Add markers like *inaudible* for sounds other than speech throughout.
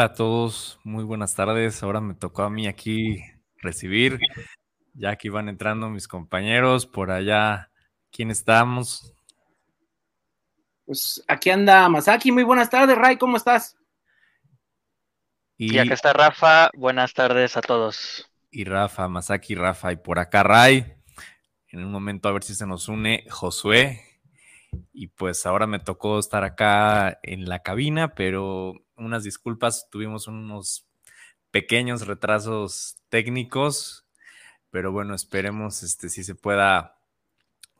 Hola a todos, muy buenas tardes. Ahora me tocó a mí aquí recibir. Ya aquí van entrando mis compañeros por allá. ¿Quién estamos? Pues aquí anda Masaki. Muy buenas tardes, Ray. ¿Cómo estás? Y, acá está Rafa. Buenas tardes a todos. Y Rafa, Masaki, Rafa. Y por acá Ray. En un momento a ver si se nos une Josué. Y pues ahora me tocó estar acá en la cabina, pero unas disculpas, tuvimos unos pequeños retrasos técnicos, pero bueno, esperemos este, si se pueda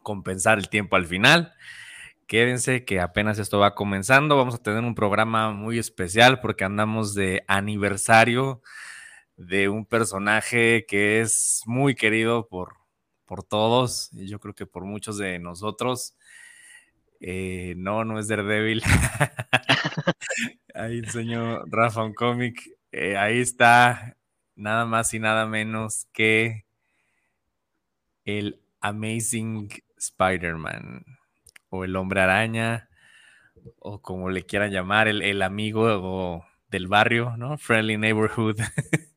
compensar el tiempo al final. Quédense que apenas esto va comenzando, vamos a tener un programa muy especial porque andamos de aniversario de un personaje que es muy querido por, por todos y yo creo que por muchos de nosotros. Eh, no, no es Daredevil. *laughs* ahí enseñó Rafa un cómic. Eh, ahí está nada más y nada menos que el Amazing Spider-Man o el hombre araña o como le quieran llamar, el, amigo del barrio, ¿no? Friendly Neighborhood. *laughs*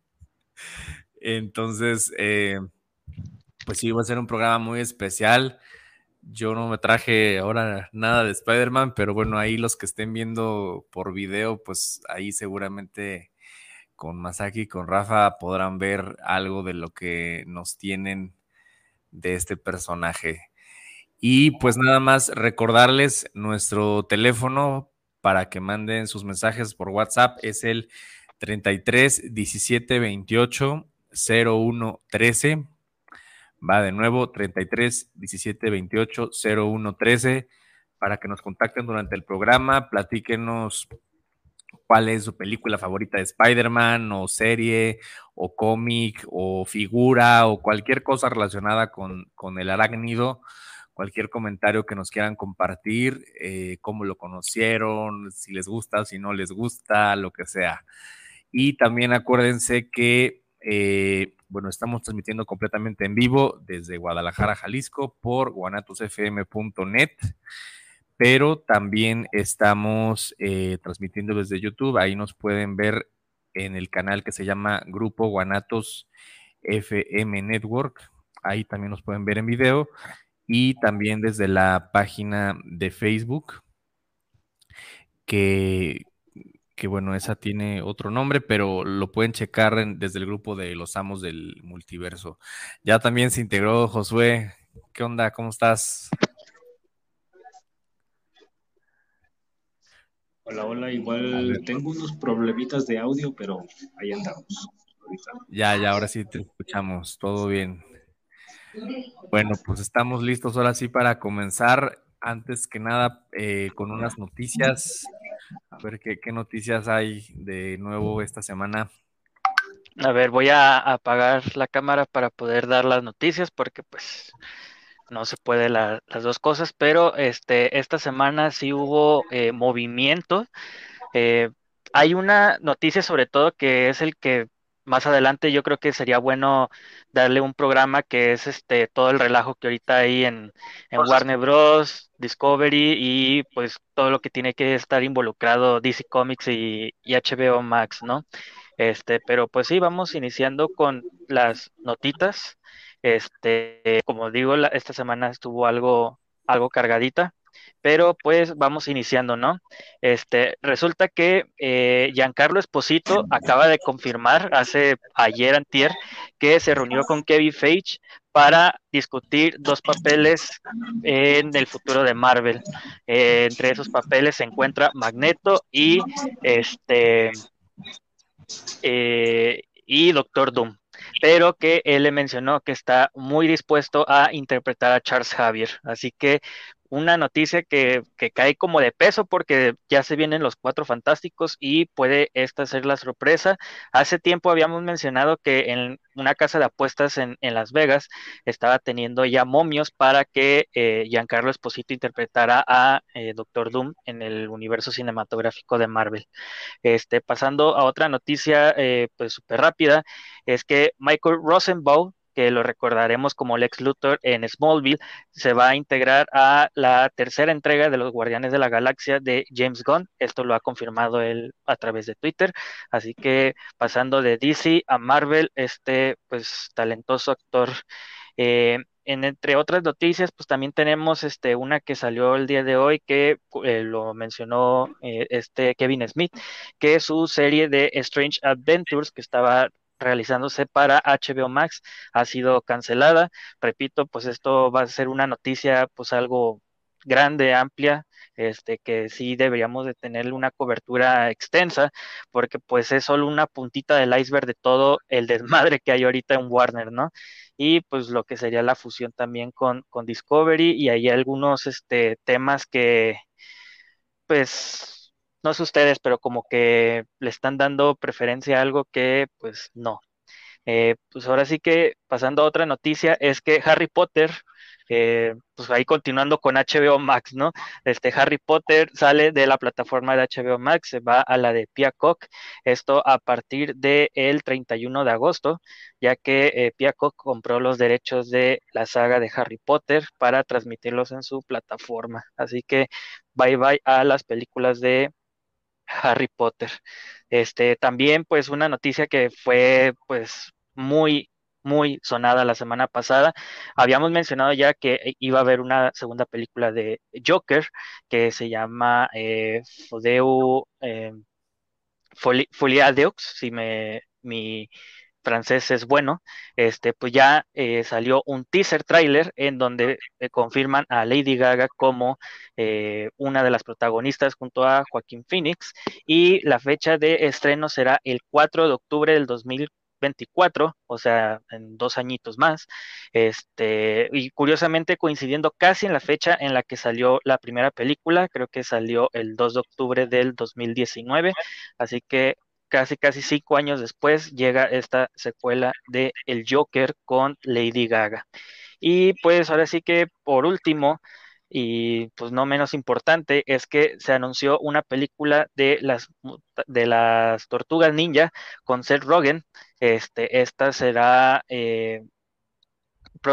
Entonces, eh, pues sí, va a ser un programa muy especial. Yo no me traje ahora nada de Spider-Man, pero bueno, ahí los que estén viendo por video, pues ahí seguramente con Masaki y con Rafa podrán ver algo de lo que nos tienen de este personaje. Y pues nada más recordarles nuestro teléfono para que manden sus mensajes por WhatsApp es el 33 17 28 01 13 Va de nuevo 33 17 28 01 13 para que nos contacten durante el programa, platíquenos cuál es su película favorita de Spider-Man o serie o cómic o figura o cualquier cosa relacionada con, el arácnido, cualquier comentario que nos quieran compartir, eh, cómo lo conocieron, si les gusta, si no les gusta, lo que sea. Y también acuérdense que eh, bueno, estamos transmitiendo completamente en vivo desde Guadalajara, Jalisco, por guanatosfm.net, pero también estamos eh, transmitiendo desde YouTube. Ahí nos pueden ver en el canal que se llama Grupo Guanatos FM Network. Ahí también nos pueden ver en video y también desde la página de Facebook que que bueno, esa tiene otro nombre, pero lo pueden checar desde el grupo de los amos del multiverso. Ya también se integró Josué. ¿Qué onda? ¿Cómo estás? Hola, hola, igual tengo unos problemitas de audio, pero ahí andamos. Ya, ya, ahora sí te escuchamos, todo bien. Bueno, pues estamos listos ahora sí para comenzar. Antes que nada, eh, con unas noticias a ver qué, noticias hay de nuevo esta semana. A ver, voy a apagar la cámara para poder dar las noticias porque pues no se puede las dos cosas, pero este, esta semana sí hubo eh, movimiento. Eh, hay una noticia sobre todo que es el que más adelante yo creo que sería bueno darle un programa que es este todo el relajo que ahorita hay en, Warner Bros, Discovery y pues todo lo que tiene que estar involucrado DC Comics y, HBO Max, ¿no? Este, pero pues sí, vamos iniciando con las notitas. Este, como digo, esta semana estuvo algo, algo cargadita pero pues vamos iniciando, ¿no? Este, resulta que eh, Giancarlo Esposito acaba de confirmar hace ayer antier que se reunió con Kevin Feige para discutir dos papeles en el futuro de Marvel. Eh, entre esos papeles se encuentra Magneto y este eh, y Doctor Doom pero que él le mencionó que está muy dispuesto a interpretar a Charles Javier. Así que una noticia que, cae como de peso porque ya se vienen los cuatro fantásticos y puede esta ser la sorpresa. Hace tiempo habíamos mencionado que en una casa de apuestas en, Las Vegas estaba teniendo ya momios para que eh, Giancarlo Esposito interpretara a eh, Doctor Doom en el universo cinematográfico de Marvel. Este, pasando a otra noticia eh, pues súper rápida, es que Michael Rosenbaum que lo recordaremos como Lex Luthor en Smallville, se va a integrar a la tercera entrega de los Guardianes de la Galaxia de James Gunn. Esto lo ha confirmado él a través de Twitter. Así que pasando de DC a Marvel, este pues talentoso actor. Eh, en, entre otras noticias, pues también tenemos este, una que salió el día de hoy que eh, lo mencionó eh, este Kevin Smith, que su serie de Strange Adventures que estaba realizándose para HBO Max ha sido cancelada. Repito, pues esto va a ser una noticia pues algo grande, amplia, este, que sí deberíamos de tener una cobertura extensa, porque pues es solo una puntita del iceberg de todo el *laughs* desmadre que hay ahorita en Warner, ¿no? Y pues lo que sería la fusión también con, con Discovery y hay algunos este, temas que pues no sé ustedes, pero como que le están dando preferencia a algo que pues no. Eh, pues ahora sí que pasando a otra noticia es que Harry Potter, eh, pues ahí continuando con HBO Max, ¿no? Este Harry Potter sale de la plataforma de HBO Max, se va a la de Peacock, esto a partir del 31 de agosto, ya que eh, Peacock compró los derechos de la saga de Harry Potter para transmitirlos en su plataforma. Así que bye bye a las películas de Harry Potter. Este, también, pues, una noticia que fue, pues, muy, muy sonada la semana pasada. Habíamos mencionado ya que iba a haber una segunda película de Joker que se llama eh, Fodeu eh, Deux, si me, mi, francés es bueno, este, pues ya eh, salió un teaser trailer en donde eh, confirman a Lady Gaga como eh, una de las protagonistas junto a Joaquín Phoenix y la fecha de estreno será el 4 de octubre del 2024, o sea, en dos añitos más, este, y curiosamente coincidiendo casi en la fecha en la que salió la primera película, creo que salió el 2 de octubre del 2019, así que casi, casi cinco años después llega esta secuela de El Joker con Lady Gaga. Y pues ahora sí que por último, y pues no menos importante, es que se anunció una película de las, de las tortugas ninja con Seth Rogen. Este, esta será eh,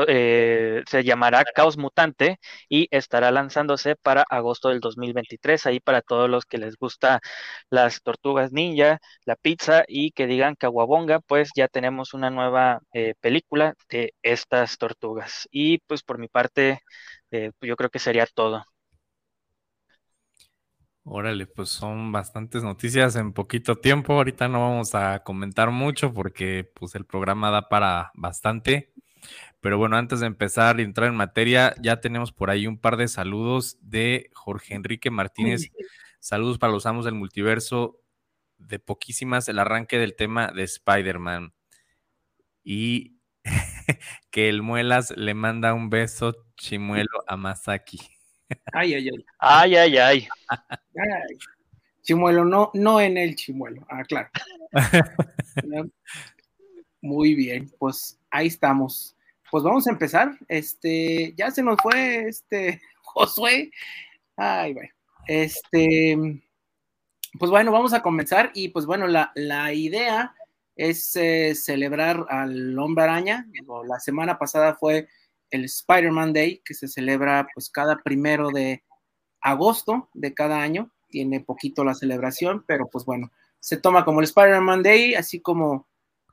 eh, se llamará Caos Mutante y estará lanzándose para agosto del 2023. Ahí para todos los que les gusta las tortugas ninja, la pizza y que digan Caguabonga, pues ya tenemos una nueva eh, película de estas tortugas. Y pues por mi parte, eh, yo creo que sería todo. Órale, pues son bastantes noticias en poquito tiempo. Ahorita no vamos a comentar mucho porque pues el programa da para bastante. Pero bueno, antes de empezar y entrar en materia, ya tenemos por ahí un par de saludos de Jorge Enrique Martínez. *laughs* Saludos para los amos del multiverso. De poquísimas, el arranque del tema de Spider-Man. Y *laughs* que el Muelas le manda un beso chimuelo a Masaki. *laughs* Ay, ay, ay. Ay, ay, ay. Chimuelo, no, no en el chimuelo. Ah, claro. Muy bien, pues ahí estamos pues vamos a empezar. Este, ya se nos fue este *laughs* Josué. Ay, bueno. Este, pues bueno, vamos a comenzar. Y pues bueno, la, idea es eh, celebrar al hombre araña. La semana pasada fue el Spider-Man Day, que se celebra pues cada primero de agosto de cada año. Tiene poquito la celebración, pero pues bueno, se toma como el Spider-Man Day, así como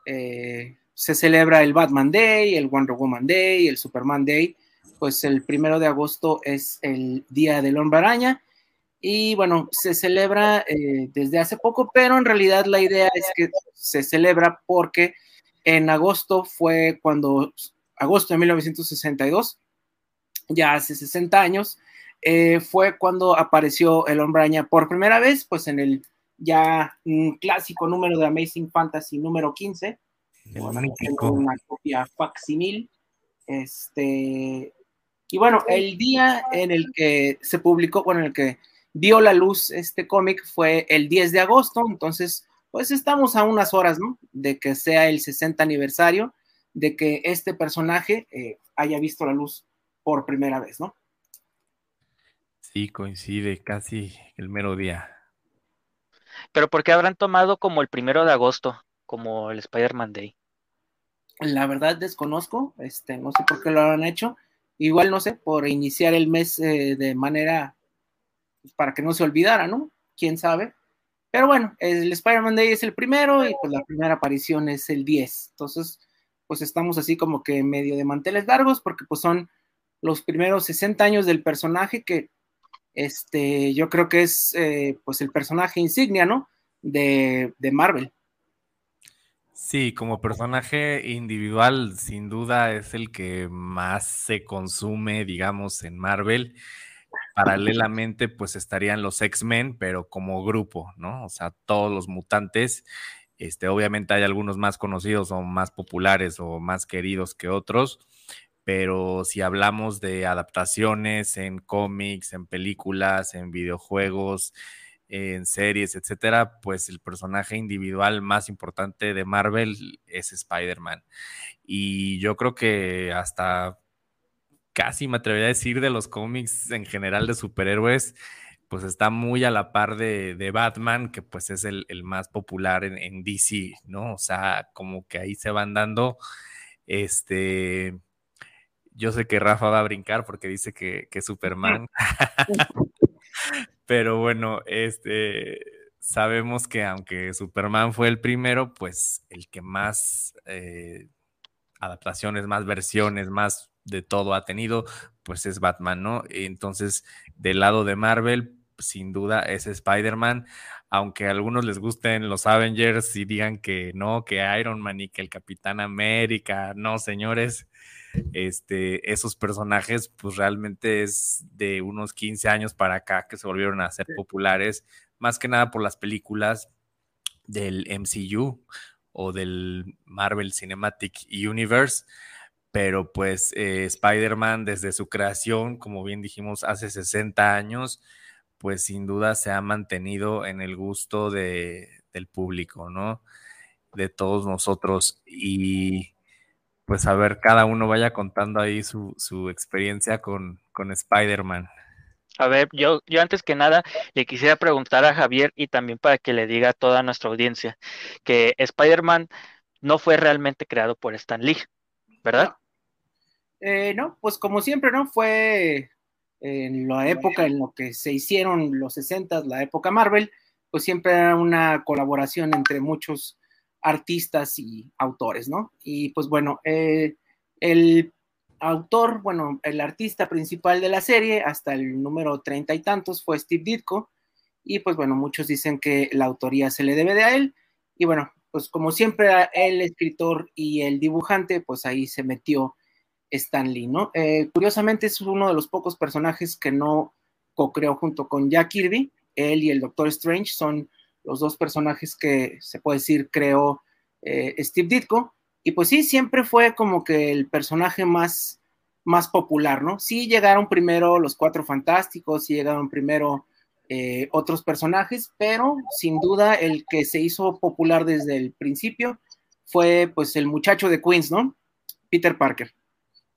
eh, se celebra el Batman Day, el Wonder Woman Day, el Superman Day. Pues el primero de agosto es el Día del Hombre Araña. Y bueno, se celebra eh, desde hace poco, pero en realidad la idea es que se celebra porque en agosto fue cuando, agosto de 1962, ya hace 60 años, eh, fue cuando apareció el Hombre Araña por primera vez, pues en el ya clásico número de Amazing Fantasy número 15 tengo una copia facsimil. Este, y bueno, el día en el que se publicó, bueno, en el que dio la luz este cómic fue el 10 de agosto, entonces, pues estamos a unas horas, ¿no? De que sea el 60 aniversario de que este personaje eh, haya visto la luz por primera vez, ¿no? Sí, coincide casi el mero día. Pero ¿por qué habrán tomado como el primero de agosto, como el Spider-Man Day? la verdad desconozco, este, no sé por qué lo han hecho. Igual no sé, por iniciar el mes eh, de manera pues, para que no se olvidara, ¿no? Quién sabe. Pero bueno, el Spider-Man Day es el primero y pues la primera aparición es el 10. Entonces, pues estamos así como que medio de manteles largos porque pues son los primeros 60 años del personaje que este, yo creo que es eh, pues el personaje insignia, ¿no? De, de Marvel. Sí, como personaje individual, sin duda es el que más se consume, digamos, en Marvel. Paralelamente, pues estarían los X-Men, pero como grupo, ¿no? O sea, todos los mutantes. Este, obviamente hay algunos más conocidos o más populares o más queridos que otros, pero si hablamos de adaptaciones en cómics, en películas, en videojuegos, en series, etcétera, pues el personaje individual más importante de Marvel es Spider-Man. Y yo creo que hasta casi me atrevería a decir de los cómics en general de superhéroes, pues está muy a la par de, Batman, que pues es el, más popular en, DC, ¿no? O sea, como que ahí se van dando, este, yo sé que Rafa va a brincar porque dice que, que Superman. Pero bueno, este sabemos que aunque Superman fue el primero, pues el que más eh, adaptaciones, más versiones, más de todo ha tenido, pues es Batman, ¿no? Entonces, del lado de Marvel, sin duda es Spider-Man, aunque a algunos les gusten los Avengers y digan que no, que Iron Man y que el Capitán América, no, señores, este, esos personajes, pues realmente es de unos 15 años para acá que se volvieron a ser populares, más que nada por las películas del MCU o del Marvel Cinematic Universe, pero pues eh, Spider-Man desde su creación, como bien dijimos, hace 60 años, pues sin duda se ha mantenido en el gusto de, del público, ¿no? De todos nosotros. Y pues a ver, cada uno vaya contando ahí su, experiencia con, con Spider-Man. A ver, yo, yo antes que nada le quisiera preguntar a Javier y también para que le diga a toda nuestra audiencia que Spider-Man no fue realmente creado por Stan Lee, ¿verdad? Eh, no, pues como siempre, ¿no? Fue en la época en lo que se hicieron los 60, la época Marvel, pues siempre era una colaboración entre muchos artistas y autores, ¿no? Y pues bueno, eh, el autor, bueno, el artista principal de la serie hasta el número treinta y tantos fue Steve Ditko y pues bueno, muchos dicen que la autoría se le debe de a él y bueno, pues como siempre el escritor y el dibujante, pues ahí se metió Stan Lee, ¿no? Eh, curiosamente es uno de los pocos personajes que no co-creó junto con Jack Kirby, él y el Doctor Strange son los dos personajes que se puede decir creó eh, Steve Ditko. Y pues sí, siempre fue como que el personaje más, más popular, ¿no? Sí llegaron primero los Cuatro Fantásticos, sí llegaron primero eh, otros personajes, pero sin duda el que se hizo popular desde el principio fue pues el muchacho de Queens, ¿no? Peter Parker.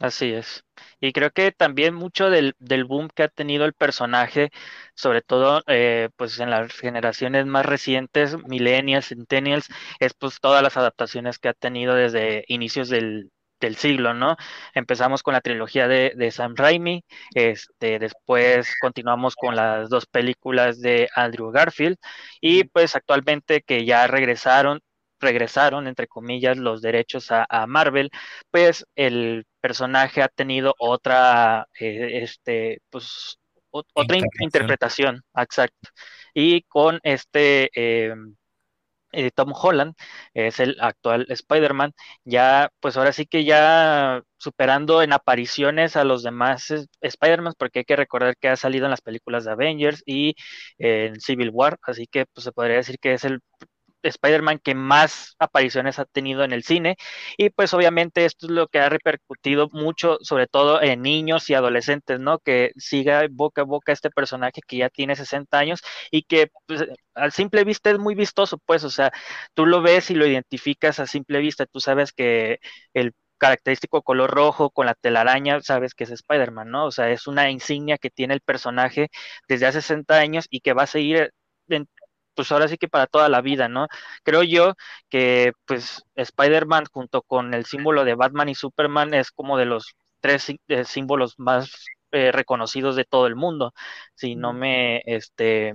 Así es. Y creo que también mucho del, del boom que ha tenido el personaje, sobre todo eh, pues en las generaciones más recientes, millennials, centennials, es pues todas las adaptaciones que ha tenido desde inicios del, del siglo, ¿no? Empezamos con la trilogía de, de, Sam Raimi, este, después continuamos con las dos películas de Andrew Garfield y pues actualmente que ya regresaron regresaron, entre comillas, los derechos a, Marvel, pues el personaje ha tenido otra, eh, este, pues, otra interpretación, exacto. Y con este eh, eh, Tom Holland, es el actual Spider-Man, ya, pues ahora sí que ya superando en apariciones a los demás Spider-Man, porque hay que recordar que ha salido en las películas de Avengers y en Civil War, así que pues se podría decir que es el Spider-Man que más apariciones ha tenido en el cine y pues obviamente esto es lo que ha repercutido mucho sobre todo en niños y adolescentes, ¿no? Que siga boca a boca este personaje que ya tiene 60 años y que pues, al simple vista es muy vistoso, pues, o sea, tú lo ves y lo identificas a simple vista, tú sabes que el característico color rojo con la telaraña, sabes que es Spider-Man, ¿no? O sea, es una insignia que tiene el personaje desde hace 60 años y que va a seguir pues ahora sí que para toda la vida, ¿no? Creo yo que pues Spider-Man junto con el símbolo de Batman y Superman es como de los tres eh, símbolos más eh, reconocidos de todo el mundo. Si no me, este,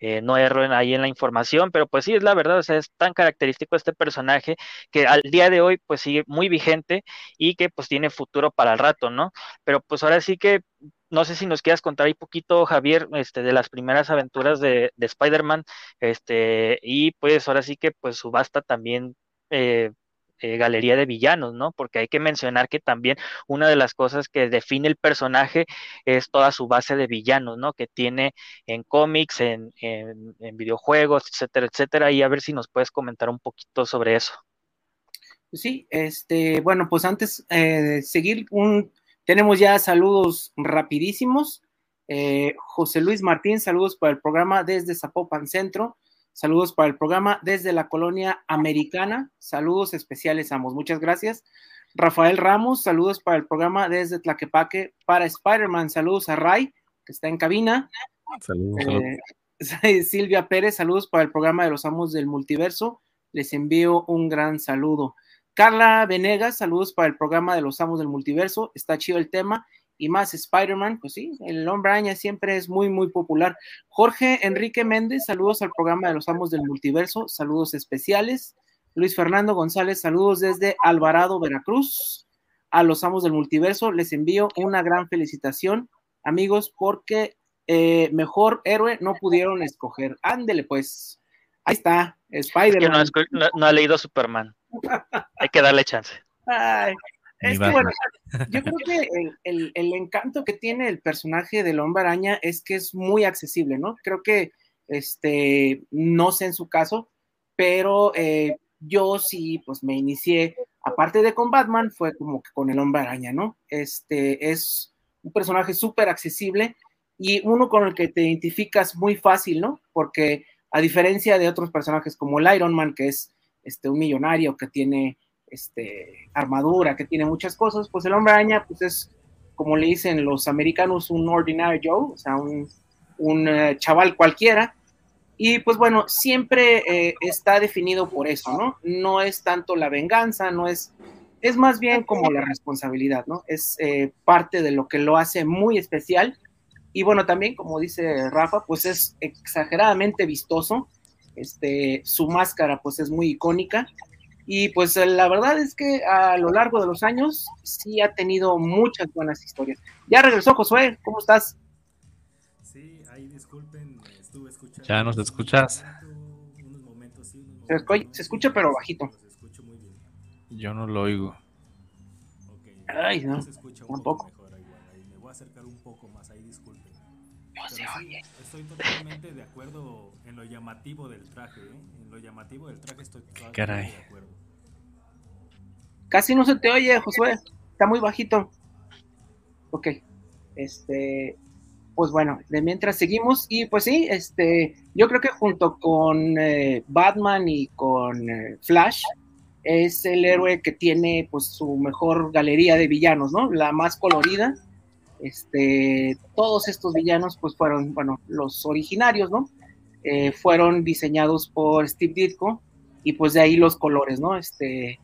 eh, no erro ahí en la información, pero pues sí, es la verdad, o sea, es tan característico este personaje que al día de hoy pues sigue muy vigente y que pues tiene futuro para el rato, ¿no? Pero pues ahora sí que no sé si nos quieras contar un poquito, Javier, este, de las primeras aventuras de, de Spider-Man, este, y pues ahora sí que pues subasta también eh, eh, galería de villanos, ¿no? Porque hay que mencionar que también una de las cosas que define el personaje es toda su base de villanos, ¿no? Que tiene en cómics, en, en, videojuegos, etcétera, etcétera, y a ver si nos puedes comentar un poquito sobre eso. Sí, este, bueno, pues antes eh, seguir, un, tenemos ya saludos rapidísimos. Eh, José Luis Martín, saludos para el programa desde Zapopan Centro. Saludos para el programa desde la colonia americana. Saludos especiales ambos. Muchas gracias. Rafael Ramos, saludos para el programa desde Tlaquepaque para Spider-Man. Saludos a Ray, que está en cabina. Saludos. Eh, *laughs* Silvia Pérez, saludos para el programa de los amos del multiverso. Les envío un gran saludo. Carla Venegas, saludos para el programa de los amos del multiverso. Está chido el tema y más Spider-Man, pues sí, el hombre araña siempre es muy, muy popular. Jorge Enrique Méndez, saludos al programa de los Amos del Multiverso, saludos especiales. Luis Fernando González, saludos desde Alvarado, Veracruz. A los Amos del Multiverso les envío una gran felicitación, amigos, porque eh, mejor héroe no pudieron escoger. Ándele, pues. Ahí está, Spider-Man. no, no ha leído Superman. *laughs* Hay que darle chance. Ay, es que bueno, yo creo que el, encanto que tiene el personaje del hombre araña es que es muy accesible, ¿no? Creo que, este, no sé en su caso, pero eh, yo sí, pues me inicié, aparte de con Batman, fue como que con el hombre araña, ¿no? Este, es un personaje súper accesible y uno con el que te identificas muy fácil, ¿no? Porque a diferencia de otros personajes como el Iron Man, que es este, un millonario que tiene este, armadura, que tiene muchas cosas, pues el hombre araña, pues es, como le dicen los americanos, un ordinary Joe, o sea, un, un uh, chaval cualquiera. Y pues bueno, siempre eh, está definido por eso, ¿no? No es tanto la venganza, no es, es más bien como la responsabilidad, ¿no? Es eh, parte de lo que lo hace muy especial. Y bueno, también, como dice Rafa, pues es exageradamente vistoso. Este, su máscara, pues es muy icónica. Y pues la verdad es que a lo largo de los años sí ha tenido muchas buenas historias. Ya regresó Josué, ¿cómo estás? Sí, ahí disculpen, estuve escuchando. ¿Ya nos escuchas? Se, escucha, pero bajito. Yo no lo oigo. Ay, no, tampoco. No se oye. Estoy totalmente de acuerdo en lo llamativo del traje, ¿eh? En lo llamativo del traje estoy totalmente de acuerdo. Casi no se te oye, Josué. Está muy bajito. Ok. Este, pues bueno, de mientras seguimos y pues sí, este, yo creo que junto con eh, Batman y con eh, Flash es el héroe que tiene pues su mejor galería de villanos, ¿no? La más colorida. Este, todos estos villanos pues fueron, bueno, los originarios, ¿no? Eh, fueron diseñados por Steve Ditko y pues de ahí los colores, ¿no? Este,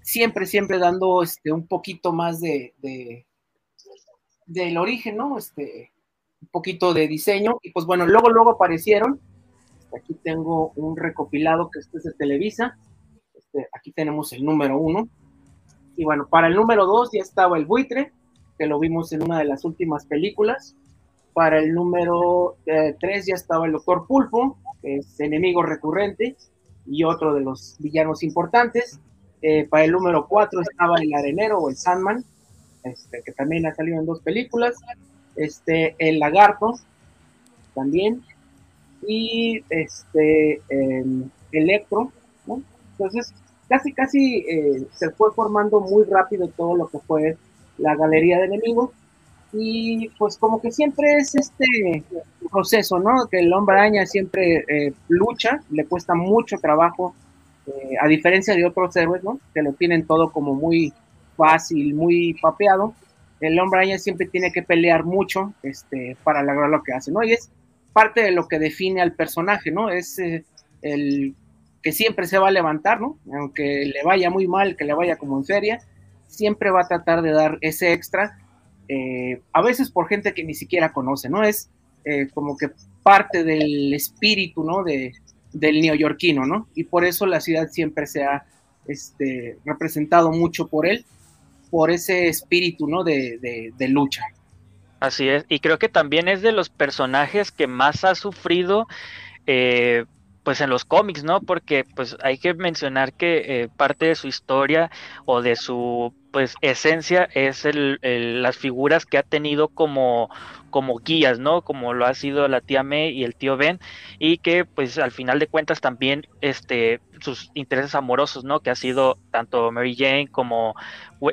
siempre, siempre dando este, un poquito más de, del origen, ¿no? Este, un poquito de diseño. Y pues bueno, luego, luego aparecieron. Este, aquí tengo un recopilado que este es de Televisa. Este, aquí tenemos el número uno. Y bueno, para el número dos ya estaba el buitre, que lo vimos en una de las últimas películas. Para el número eh, tres ya estaba el Doctor Pulpo, que es enemigo recurrente y otro de los villanos importantes. Eh, para el número 4 estaba El Arenero o el Sandman, este, que también ha salido en dos películas. Este, El Lagarto, también. Y este, Electro, Entonces, casi, casi eh, se fue formando muy rápido todo lo que fue la galería de enemigos. Y pues como que siempre es este proceso, ¿no? Que el hombre araña siempre eh, lucha, le cuesta mucho trabajo eh, a diferencia de otros héroes, ¿no? Que lo tienen todo como muy fácil, muy papeado. El hombre araña siempre tiene que pelear mucho este, para lograr lo que hace, ¿no? Y es parte de lo que define al personaje, ¿no? Es eh, el que siempre se va a levantar, ¿no? Aunque le vaya muy mal, que le vaya como en feria, siempre va a tratar de dar ese extra, eh, a veces por gente que ni siquiera conoce, ¿no? Es eh, como que parte del espíritu, ¿no? De, del neoyorquino, ¿no? Y por eso la ciudad siempre se ha este, representado mucho por él, por ese espíritu, ¿no? De, de, lucha. Así es, y creo que también es de los personajes que más ha sufrido eh, pues en los cómics, ¿no? Porque pues hay que mencionar que eh, parte de su historia o de su pues esencia es el, las figuras que ha tenido como, como guías, ¿no? Como lo ha sido la tía May y el tío Ben, y que pues al final de cuentas también este, sus intereses amorosos, ¿no? Que ha sido tanto Mary Jane como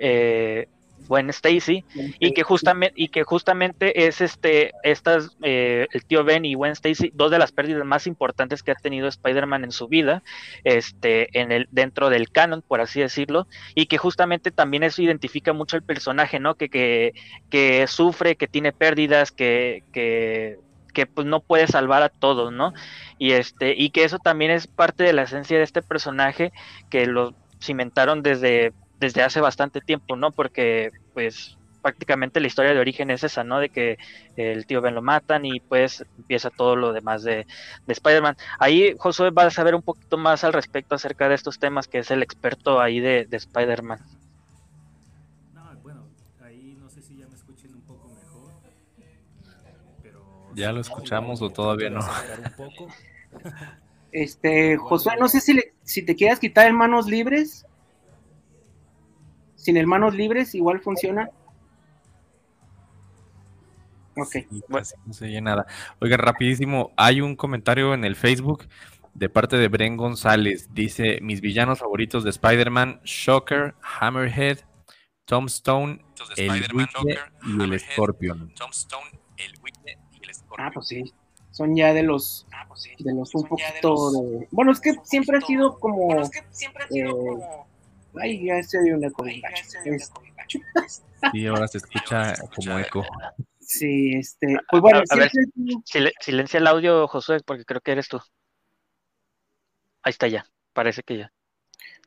eh, Gwen Stacy y que justamente y que justamente es este estas eh, el tío Ben y Gwen Stacy dos de las pérdidas más importantes que ha tenido Spider-Man en su vida este en el dentro del canon por así decirlo y que justamente también eso identifica mucho el personaje no que que, que sufre que tiene pérdidas que que que pues no puede salvar a todos, ¿no? Y este, y que eso también es parte de la esencia de este personaje que lo cimentaron desde desde hace bastante tiempo, ¿no? Porque pues prácticamente la historia de origen es esa, ¿no? De que el tío Ben lo matan y pues empieza todo lo demás de, Spider-Man. Ahí Josué va a saber un poquito más al respecto acerca de estos temas, que es el experto ahí de, Spider-Man. No, bueno, ahí no sé si ya me escuchen un poco mejor, ¿Ya lo escuchamos o todavía no? Este, Josué, no sé si, si te quieras quitar en manos libres sin hermanos libres igual funciona. Ok. no se oye nada. Oiga, rapidísimo, hay un comentario en el Facebook de parte de Bren González. Dice, mis villanos favoritos de Spider-Man, Shocker, Hammerhead, Tombstone, el Witch y el Scorpion. Ah, pues sí. Son ya de los, ah, pues de los un poquito de... Bueno, es que siempre ha sido como... Bueno, es que siempre ha sido eh, como Ay, ya *laughs* se oye un eco. Sí, ahora se escucha como eco. Sí, este, pues bueno, a, ver, silencia el audio, Josué, porque creo que eres tú. Ahí está ya, parece que ya.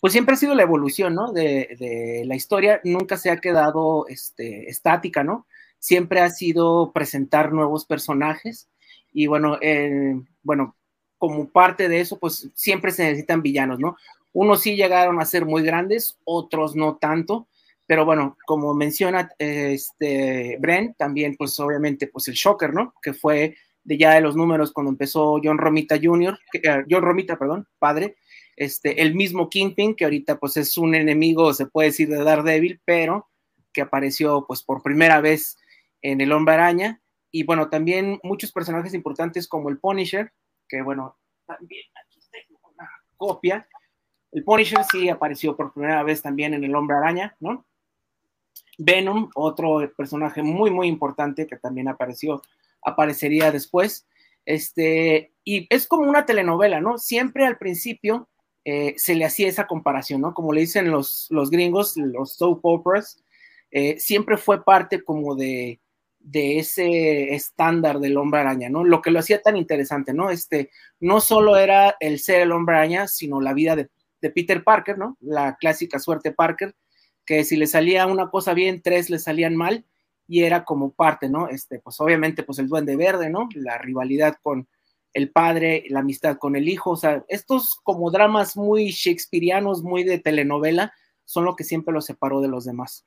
Pues siempre ha sido la evolución, ¿no? De, de la historia, nunca se ha quedado este, estática, ¿no? Siempre ha sido presentar nuevos personajes y bueno, eh, bueno, como parte de eso, pues siempre se necesitan villanos, ¿no? Unos sí llegaron a ser muy grandes, otros no tanto, pero bueno, como menciona este Bren, también pues obviamente pues el Shocker, ¿no? Que fue de ya de los números cuando empezó John Romita Jr., eh, John Romita, perdón, padre, este, el mismo Kingpin, que ahorita pues es un enemigo, se puede decir, de Daredevil, pero que apareció pues por primera vez en el Hombre Araña, y bueno, también muchos personajes importantes como el Punisher, que bueno, también aquí tengo una copia, el Punisher sí apareció por primera vez también en El Hombre Araña, ¿no? Venom, otro personaje muy, muy importante que también apareció, aparecería después. Este, y es como una telenovela, ¿no? Siempre al principio eh, se le hacía esa comparación, ¿no? Como le dicen los, los gringos, los soap operas, eh, siempre fue parte como de, de ese estándar del hombre araña, ¿no? Lo que lo hacía tan interesante, ¿no? Este, no solo era el ser el hombre araña, sino la vida de de Peter Parker, ¿no? La clásica suerte Parker, que si le salía una cosa bien, tres le salían mal, y era como parte, ¿no? Este, pues obviamente, pues el duende verde, ¿no? La rivalidad con el padre, la amistad con el hijo, o sea, estos como dramas muy shakespearianos, muy de telenovela, son lo que siempre los separó de los demás.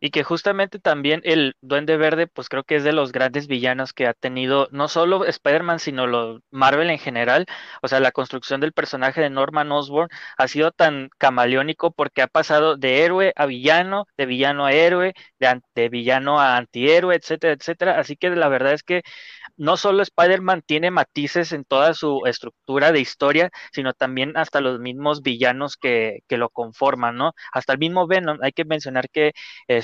Y que justamente también el Duende Verde, pues creo que es de los grandes villanos que ha tenido no solo Spider-Man, sino lo Marvel en general. O sea, la construcción del personaje de Norman Osborn ha sido tan camaleónico porque ha pasado de héroe a villano, de villano a héroe, de, de villano a antihéroe, etcétera, etcétera. Así que la verdad es que no solo Spider-Man tiene matices en toda su estructura de historia, sino también hasta los mismos villanos que, que lo conforman, ¿no? Hasta el mismo Venom, hay que mencionar que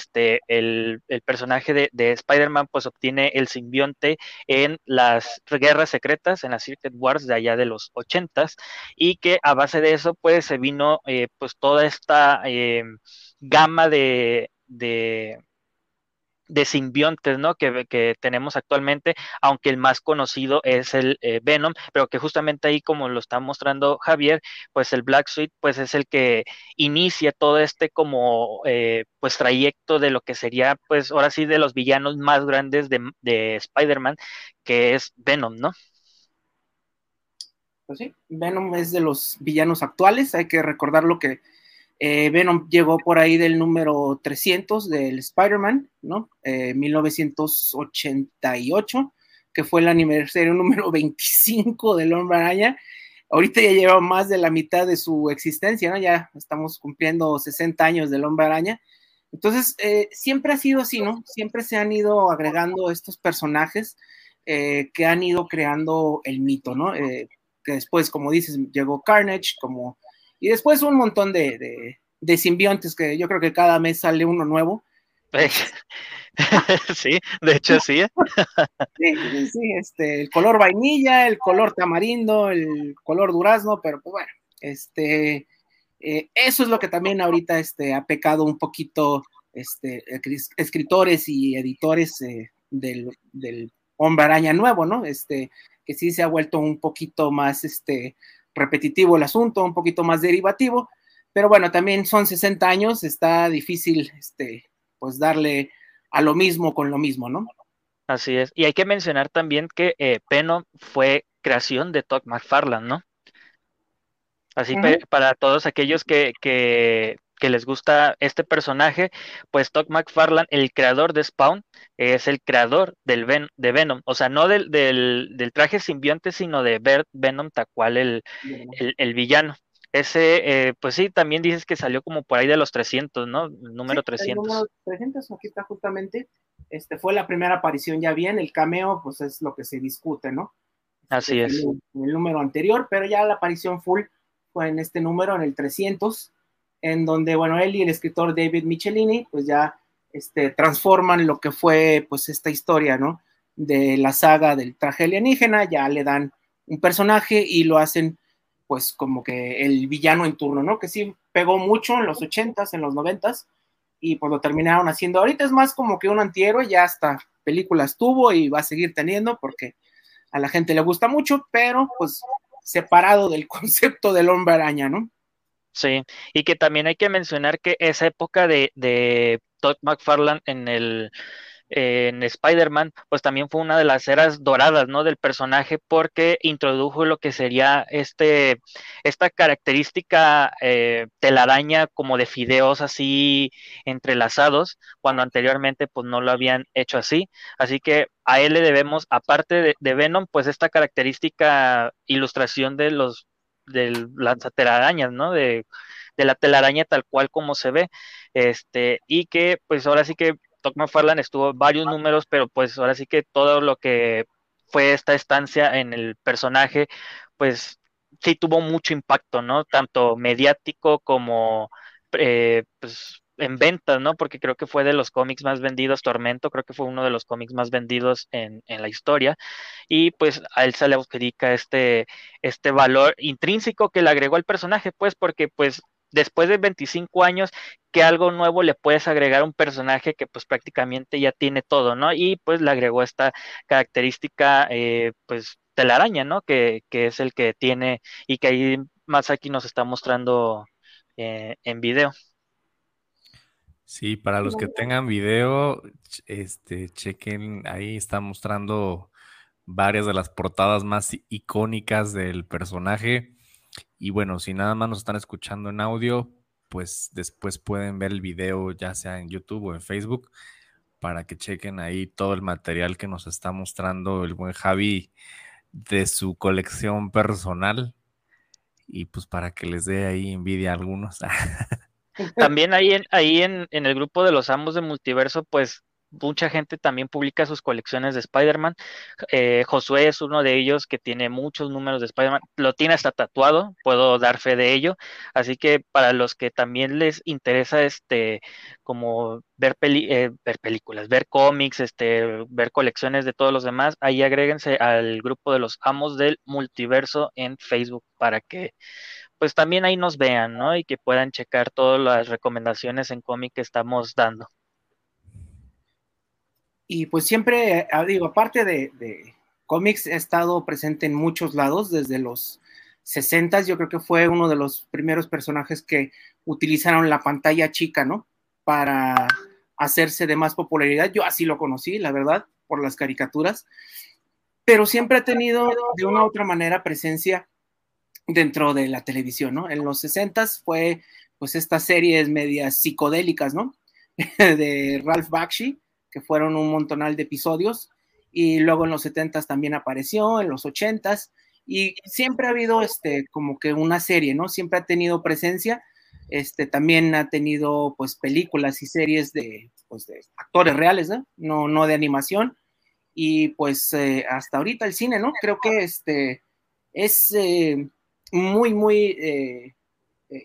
este, el, el personaje de, de Spider-Man pues obtiene el simbionte en las guerras secretas, en las Secret Wars de allá de los ochentas, y que a base de eso pues se vino eh, pues toda esta eh, gama de de simbiontes, ¿no? Que, que, tenemos actualmente, aunque el más conocido es el eh, Venom, pero que justamente ahí, como lo está mostrando Javier, pues el Black Suite, pues es el que inicia todo este como, eh, pues trayecto de lo que sería, pues ahora sí, de los villanos más grandes de, de Spider-Man, que es Venom, ¿no? Pues sí, Venom es de los villanos actuales, hay que recordar lo que eh, Venom llegó por ahí del número 300 del Spider-Man, ¿no? 1988, eh, que fue el aniversario *laughs* número 25 del Hombre Araña. Ahorita ya lleva más de la mitad de su existencia, ¿no? Ya estamos cumpliendo 60 años del Hombre Araña. Entonces, eh, siempre ha sido así, ¿no? Siempre se han ido agregando estos personajes que han ido creando el mito, ¿no? que después, como dices, llegó Carnage, como y después un montón de, de, simbiontes que yo creo que cada mes sale uno nuevo. *laughs* sí, de hecho sí. sí, sí, este, el color vainilla, el color tamarindo, el color durazno, pero pues bueno, este, eh, eso es lo que también ahorita este, ha pecado un poquito este, escritores y editores eh, del, del, hombre araña nuevo, ¿no? Este, que sí se ha vuelto un poquito más, este, repetitivo el asunto, un poquito más derivativo, pero bueno, también son 60 años, está difícil este, pues darle a lo mismo con lo mismo, ¿no? Así es. Y hay que mencionar también que eh, Peno fue creación de Todd McFarlane, ¿no? Así para todos aquellos que, que, que, les gusta este personaje, pues Todd McFarlane, el creador de Spawn, es el creador del de Venom, o sea, no del, del, traje simbionte, sino de Venom, tal cual el, el, villano. Ese, eh, pues sí, también dices que salió como por ahí de los 300, ¿no? El número 300. El número 300, aquí está justamente. Este fue la primera aparición ya bien, el cameo, pues es lo que se discute, ¿no? Así este, es. En el número anterior, pero ya la aparición full fue en este número, en el 300, en donde, bueno, él y el escritor David Michelini, pues ya este, transforman lo que fue pues esta historia, ¿no? De la saga del traje alienígena, ya le dan un personaje y lo hacen pues como que el villano en turno, ¿no? Que sí pegó mucho en los ochentas, en los noventas, y pues lo terminaron haciendo. Ahorita es más como que un antihéroe, ya hasta películas tuvo y va a seguir teniendo porque a la gente le gusta mucho, pero pues separado del *laughs* concepto del hombre araña, ¿no? Sí, y que también hay que mencionar que esa época de, Todd McFarlane en el en Spider-Man, pues también fue una de las eras doradas, ¿no? Del personaje porque introdujo lo que sería este, esta característica eh, telaraña como de fideos así entrelazados, cuando anteriormente pues no lo habían hecho así. Así que a él le debemos, aparte de Venom, pues esta característica ilustración de los de las telarañas, ¿no? De, de la telaraña tal cual como se ve, este, y que pues ahora sí que Todd McFarlane estuvo varios números, pero pues ahora sí que todo lo que fue esta estancia en el personaje, pues sí tuvo mucho impacto, ¿no? Tanto mediático como eh, pues en ventas, ¿no? Porque creo que fue de los cómics más vendidos, Tormento, creo que fue uno de los cómics más vendidos en, en la historia. Y pues a él se le adjudica este, este valor intrínseco que le agregó al personaje, pues porque pues después de 25 años, que algo nuevo le puedes agregar a un personaje que pues prácticamente ya tiene todo, ¿no? Y pues le agregó esta característica, eh, pues, de la araña, ¿no? Que, que, es el que tiene y que ahí más aquí nos está mostrando eh, en video. Sí, para los que tengan video, este, chequen, ahí está mostrando varias de las portadas más icónicas del personaje. Y bueno, si nada más nos están escuchando en audio, pues después pueden ver el video ya sea en YouTube o en Facebook para que chequen ahí todo el material que nos está mostrando el buen Javi de su colección personal y pues para que les dé ahí envidia a algunos. *laughs* También ahí en, ahí en, en el grupo de los amos de multiverso, pues mucha gente también publica sus colecciones de Spider-Man. Eh, Josué es uno de ellos que tiene muchos números de Spider-Man. Lo tiene hasta tatuado, puedo dar fe de ello. Así que para los que también les interesa este como ver, eh, ver películas, ver cómics, este, ver colecciones de todos los demás, ahí agréguense al grupo de los amos del multiverso en Facebook para que pues también ahí nos vean, ¿no? Y que puedan checar todas las recomendaciones en cómic que estamos dando. y pues siempre, ah, digo, aparte de, cómics, he estado presente en muchos lados, desde los 60 yo creo que fue uno de los primeros personajes que utilizaron la pantalla chica, ¿no? Para hacerse de más popularidad. Yo así lo conocí, la verdad, por las caricaturas, pero siempre ha tenido de una u otra manera presencia dentro de la televisión, ¿no? En los 60 fue pues estas series medias psicodélicas, ¿no? *laughs* de Ralph Bakshi, que fueron un montonal de episodios, y luego en los 70 también apareció, en los 80s, y siempre ha habido este como que una serie, ¿no? Siempre ha tenido presencia, este también ha tenido pues películas y series de, pues, de actores reales, ¿no? No, no de animación, y pues eh, hasta ahorita el cine, ¿no? Creo que este es eh, muy, muy eh,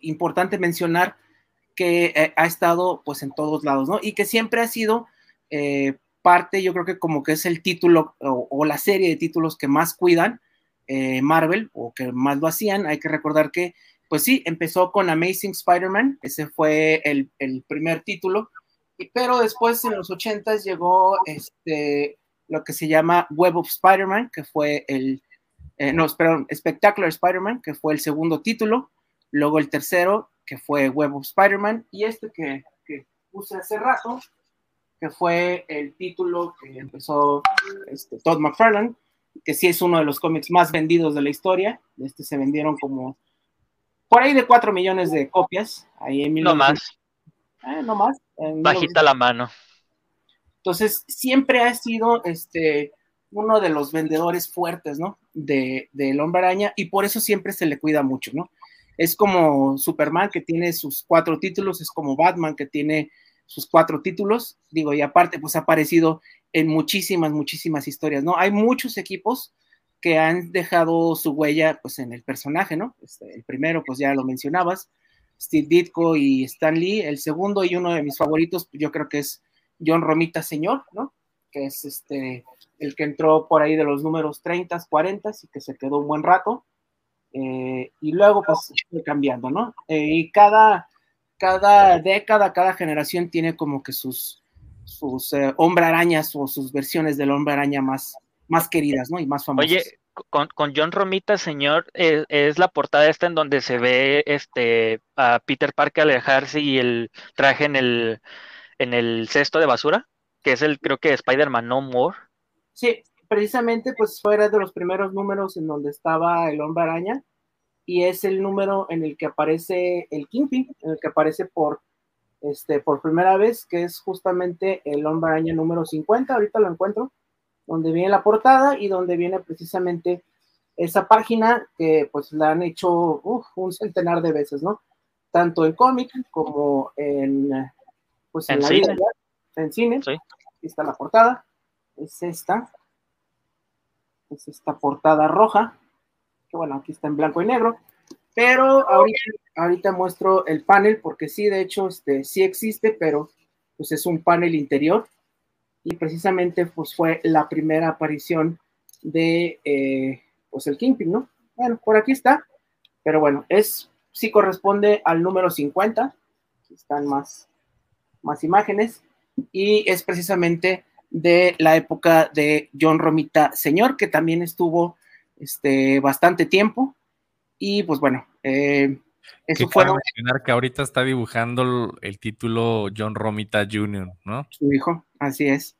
importante mencionar que ha estado pues en todos lados, ¿no? Y que siempre ha sido parte, yo creo que como que es el título o, la serie de títulos que más cuidan Marvel o que más lo hacían. Hay que recordar que, pues sí, empezó con Amazing Spider-Man, ese fue el, el, primer título, pero después en los 80 llegó este, lo que se llama Web of Spider-Man, que fue el, eh, no, perdón, Spectacular Spider-Man, que fue el segundo título, luego el tercero, que fue Web of Spider-Man, y este que, que, puse hace rato, que fue el título que empezó este, Todd McFarlane, que sí es uno de los cómics más vendidos de la historia, este se vendieron como por ahí de 4 millones de copias, ahí en No más. Eh, no más. Bajita la mano. Entonces, siempre ha sido este, uno de los vendedores fuertes, ¿no? De, del hombre araña y por eso siempre se le cuida mucho, ¿no? Es como Superman que tiene sus cuatro títulos, es como Batman que tiene sus cuatro títulos, digo, y aparte, pues ha aparecido en muchísimas, muchísimas historias, ¿no? Hay muchos equipos que han dejado su huella, pues, en el personaje, ¿no? Este, el primero, pues ya lo mencionabas, Steve Ditko y Stan Lee. El segundo y uno de mis favoritos, yo creo que es John Romita Señor, ¿no? Que es este, el que entró por ahí de los números 30, 40 y que se quedó un buen rato. Eh, y luego, pues, fue cambiando, ¿no? Eh, y cada, cada década, cada generación tiene como que sus, sus eh, arañas o sus versiones del hombre araña más, más queridas, ¿no? Y más famosas. Oye, con, con, John Romita, señor, es, la portada esta en donde se ve este a Peter Parker alejarse y el traje en el en el cesto de basura, que es el, creo que Spider-Man No More. Sí, precisamente pues fuera de los primeros números en donde estaba el hombre araña y es el número en el que aparece el Kingpin, en el que aparece por, este, por primera vez, que es justamente el hombre araña número 50, ahorita lo encuentro, donde viene la portada y donde viene precisamente esa página que pues la han hecho un centenar de veces, ¿no? Tanto en cómic como en pues en, cine. en cine. Aquí está la portada. Es esta. Es esta portada roja. Que bueno, aquí está en blanco y negro. Pero ahorita, muestro el panel, porque sí, de hecho, este, sí existe, pero pues es un panel interior. Y precisamente pues fue la primera aparición de eh, pues el Kingpin, ¿no? Bueno, por aquí está. Pero bueno, es sí corresponde al número 50. Aquí están más, más imágenes, y es precisamente de la época de John Romita Señor, que también estuvo este, bastante tiempo, y pues bueno, eh, eso fue... mencionar que ahorita está dibujando el, título John Romita Jr., ¿no? Su hijo, así es.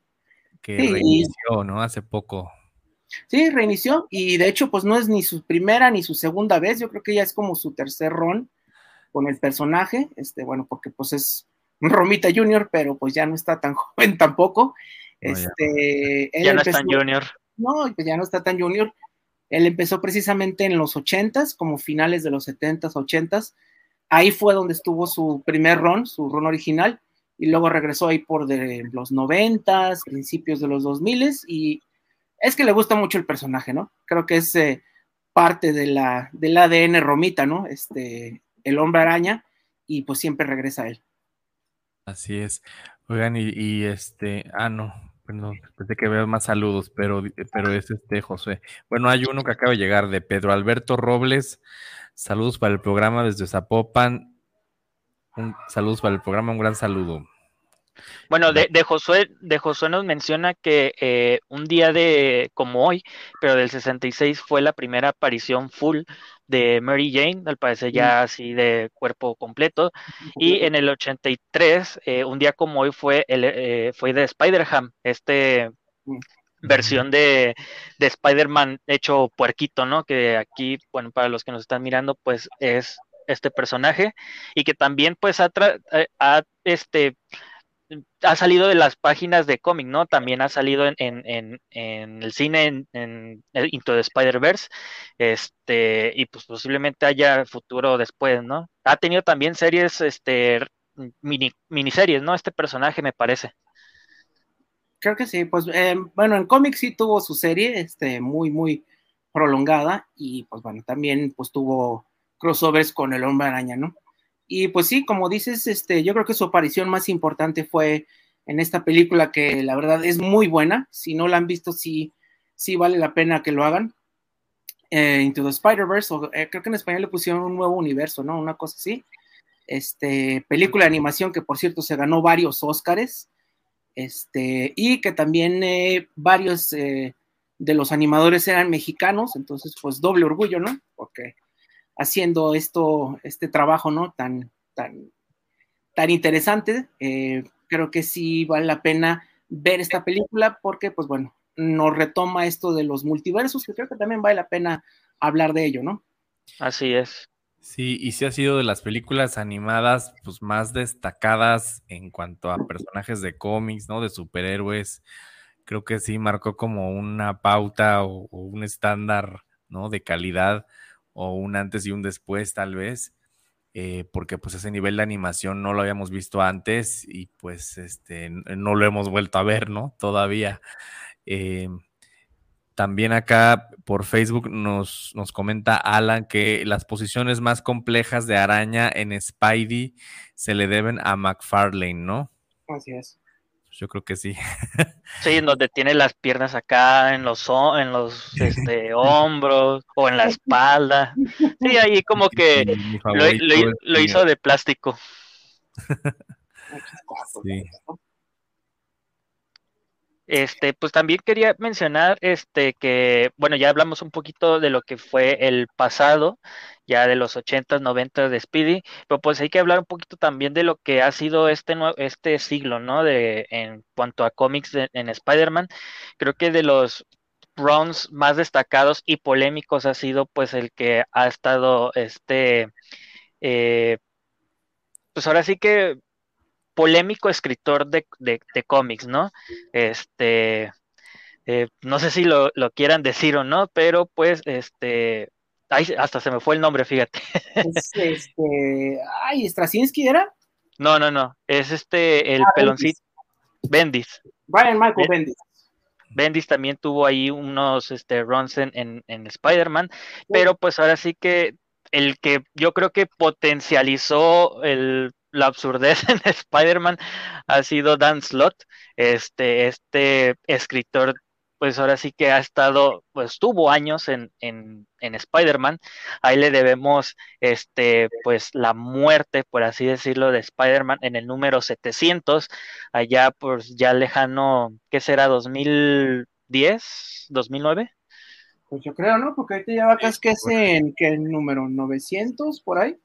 Que reinició, ¿no? Hace poco. Sí, reinició y de hecho pues no es ni su primera ni su segunda vez, yo creo que ya es como su tercer ron con el personaje, este, bueno, porque pues es Romita Junior, pero pues ya no está tan *laughs* joven tampoco. Este, ya, no está tan junior. No, pues ya no está tan junior. Él empezó precisamente en los 80s, como finales de los 70s, 80s. Ahí fue donde estuvo su primer ron, su ron original, y luego regresó ahí por de los 90s, principios de los 2000s, y es que le gusta mucho el personaje, ¿no? Creo que es eh, parte de la, del ADN Romita, ¿no? Este, el hombre araña, y pues siempre regresa a él. Así es. Oigan, y, este, ah, no, perdón, pensé que veo más saludos, pero, pero es este José. Bueno, hay uno que acaba de llegar de Pedro Alberto Robles. Saludos para el programa desde Zapopan. Un, saludos para el programa, un gran saludo. Bueno, de, de, Josué, de Josué nos menciona que eh, un día de como hoy, pero del 66 fue la primera aparición full de Mary Jane, al parecer ya así de cuerpo completo, y en el 83, eh, un día como hoy fue el eh, fue de Spider-Ham, este versión de, de Spider-Man hecho puerquito, ¿no? Que aquí, bueno, para los que nos están mirando, pues es este personaje y que también pues ha, ha este ha salido de las páginas de cómic, ¿no? También ha salido en, en, el cine, en, Into the Spider-Verse, este, y pues posiblemente haya futuro después, ¿no? Ha tenido también series, este, mini, miniseries, ¿no? Este personaje me parece. Creo que sí, pues eh, bueno, en cómics sí tuvo su serie, este, muy, muy prolongada, y pues bueno, también pues tuvo crossovers con el hombre araña, ¿no? Y pues sí, como dices, este, yo creo que su aparición más importante fue en esta película que la verdad es muy buena. Si no la han visto, sí, sí vale la pena que lo hagan. Eh, Into the Spider-Verse, eh, creo que en español le pusieron un nuevo universo, ¿no? Una cosa así. Este, película de animación que por cierto se ganó varios Óscares. Este, y que también eh, varios de los animadores eran mexicanos, entonces pues doble orgullo, ¿no? Porque haciendo esto, este trabajo, ¿no? Tan, tan, tan interesante. Eh, creo que sí vale la pena ver esta película porque, pues bueno, nos retoma esto de los multiversos, que creo que también vale la pena hablar de ello, ¿no? Así es. Sí, y sí ha sido de las películas animadas pues más destacadas en cuanto a personajes de cómics, ¿no? De superhéroes. Creo que sí marcó como una pauta o, o un estándar, ¿no? De calidad o un antes y un después tal vez, eh, porque pues ese nivel de animación no lo habíamos visto antes y pues este, no lo hemos vuelto a ver, ¿no? Todavía. Eh, también acá por Facebook nos, nos comenta Alan que las posiciones más complejas de araña en Spidey se le deben a McFarlane, ¿no? Así es. Yo creo que sí. Sí, en donde tiene las piernas acá, en los, en los *laughs* este, hombros o en la espalda. Sí, ahí como que lo, hizo de plástico. *laughs* Sí. Este, pues también quería mencionar este que, bueno, ya hablamos un poquito de lo que fue el pasado, ya de los 80s, 90 de Speedy, pero pues hay que hablar un poquito también de lo que ha sido este este siglo, ¿no? De en cuanto a cómics en Spider-Man, creo que de los runs más destacados y polémicos ha sido pues el que ha estado este eh, pues ahora sí que polémico escritor de, de, cómics, ¿no? Este, eh, no sé si lo, quieran decir o no, pero pues, este, hasta se me fue el nombre, fíjate. *laughs* este, ay, ¿Straczynski era? No, no, no, es este, el ah, peloncito, Bendis. Brian Michael Bendis. Bendis también tuvo ahí unos este, runs en, en, Spider-Man, pero pues ahora sí que el que yo creo que potencializó el la absurdez en *laughs* Spider-Man ha sido Dan Slott, este, este escritor, pues ahora sí que ha estado, pues tuvo años en, en, en Spider-Man, ahí le debemos, este, pues la muerte, por así decirlo, de Spider-Man en el número 700, allá pues ya lejano, ¿qué será? ¿2010? ¿2009? Pues yo creo, ¿no? Porque ahorita ya va casi que es en, ¿qué número? ¿900 por ahí?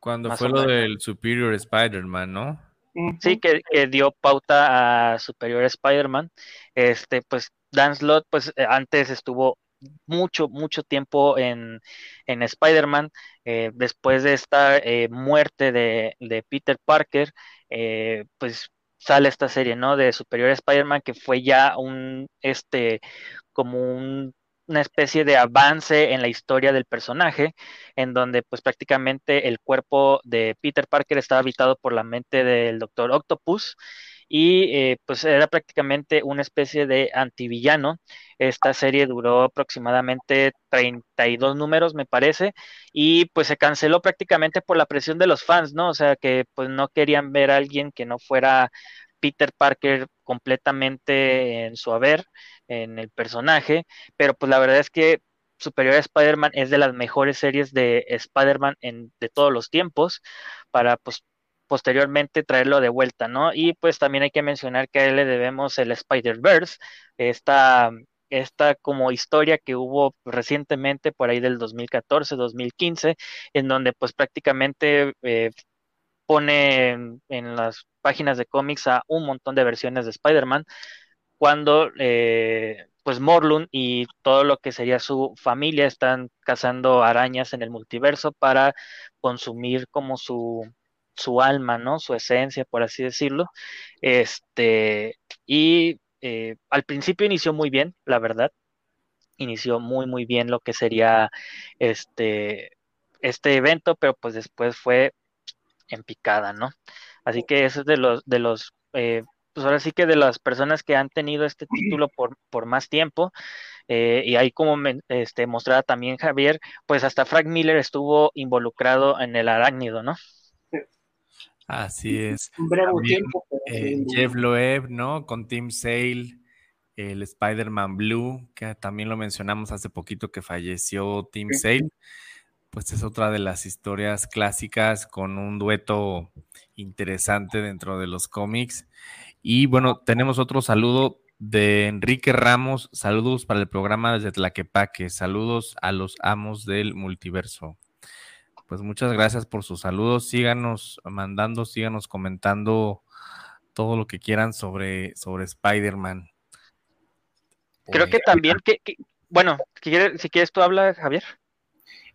Cuando fue lo del Superior Spider-Man, ¿no? Sí, que, dio pauta a Superior Spider-Man. Este, pues Dan Slott, pues eh, antes estuvo mucho, mucho tiempo en, en Spider-Man. Eh, después de esta eh, muerte de, de, Peter Parker, pues sale esta serie, ¿no? De Superior Spider-Man, que fue ya un, este, como un una especie de avance en la historia del personaje, en donde pues prácticamente el cuerpo de Peter Parker estaba habitado por la mente del Doctor Octopus y eh, pues era prácticamente una especie de antivillano. Esta serie duró aproximadamente 32 números, me parece, y pues se canceló prácticamente por la presión de los fans, ¿no? O sea, que pues no querían ver a alguien que no fuera Peter Parker completamente en su haber, en el personaje, pero pues la verdad es que Superior a Spider-Man es de las mejores series de Spider-Man de todos los tiempos, para pues posteriormente traerlo de vuelta, ¿no? Y pues también hay que mencionar que a él le debemos el Spider-Verse, esta, esta como historia que hubo recientemente por ahí del 2014, 2015, en donde pues prácticamente eh, pone en, las páginas de cómics a un montón de versiones de Spider-Man, cuando eh, pues Morlun y todo lo que sería su familia están cazando arañas en el multiverso para consumir como su, su alma, ¿no? Su esencia, por así decirlo. Este, y eh, al principio inició muy bien, la verdad. Inició muy, muy bien lo que sería este, este evento, pero pues después fue en picada, ¿no? Así que eso es de los, de los eh, pues ahora sí que de las personas que han tenido este *clears throat* título por, por más tiempo, eh, y ahí como este, mostraba también Javier, pues hasta Frank Miller estuvo involucrado en el arácnido, ¿no? Así es. Un breve tiempo. Eh, Jeff Loeb, ¿no? Con Tim Sale, el Spider-Man Blue, que también lo mencionamos hace poquito que falleció Tim Sale pues es otra de las historias clásicas con un dueto interesante dentro de los cómics. Y bueno, tenemos otro saludo de Enrique Ramos. Saludos para el programa desde Tlaquepaque. Saludos a los amos del multiverso. Pues muchas gracias por sus saludos. Síganos mandando, síganos comentando todo lo que quieran sobre, sobre Spider-Man. Creo que también, que, bueno, si quieres tú habla, Javier.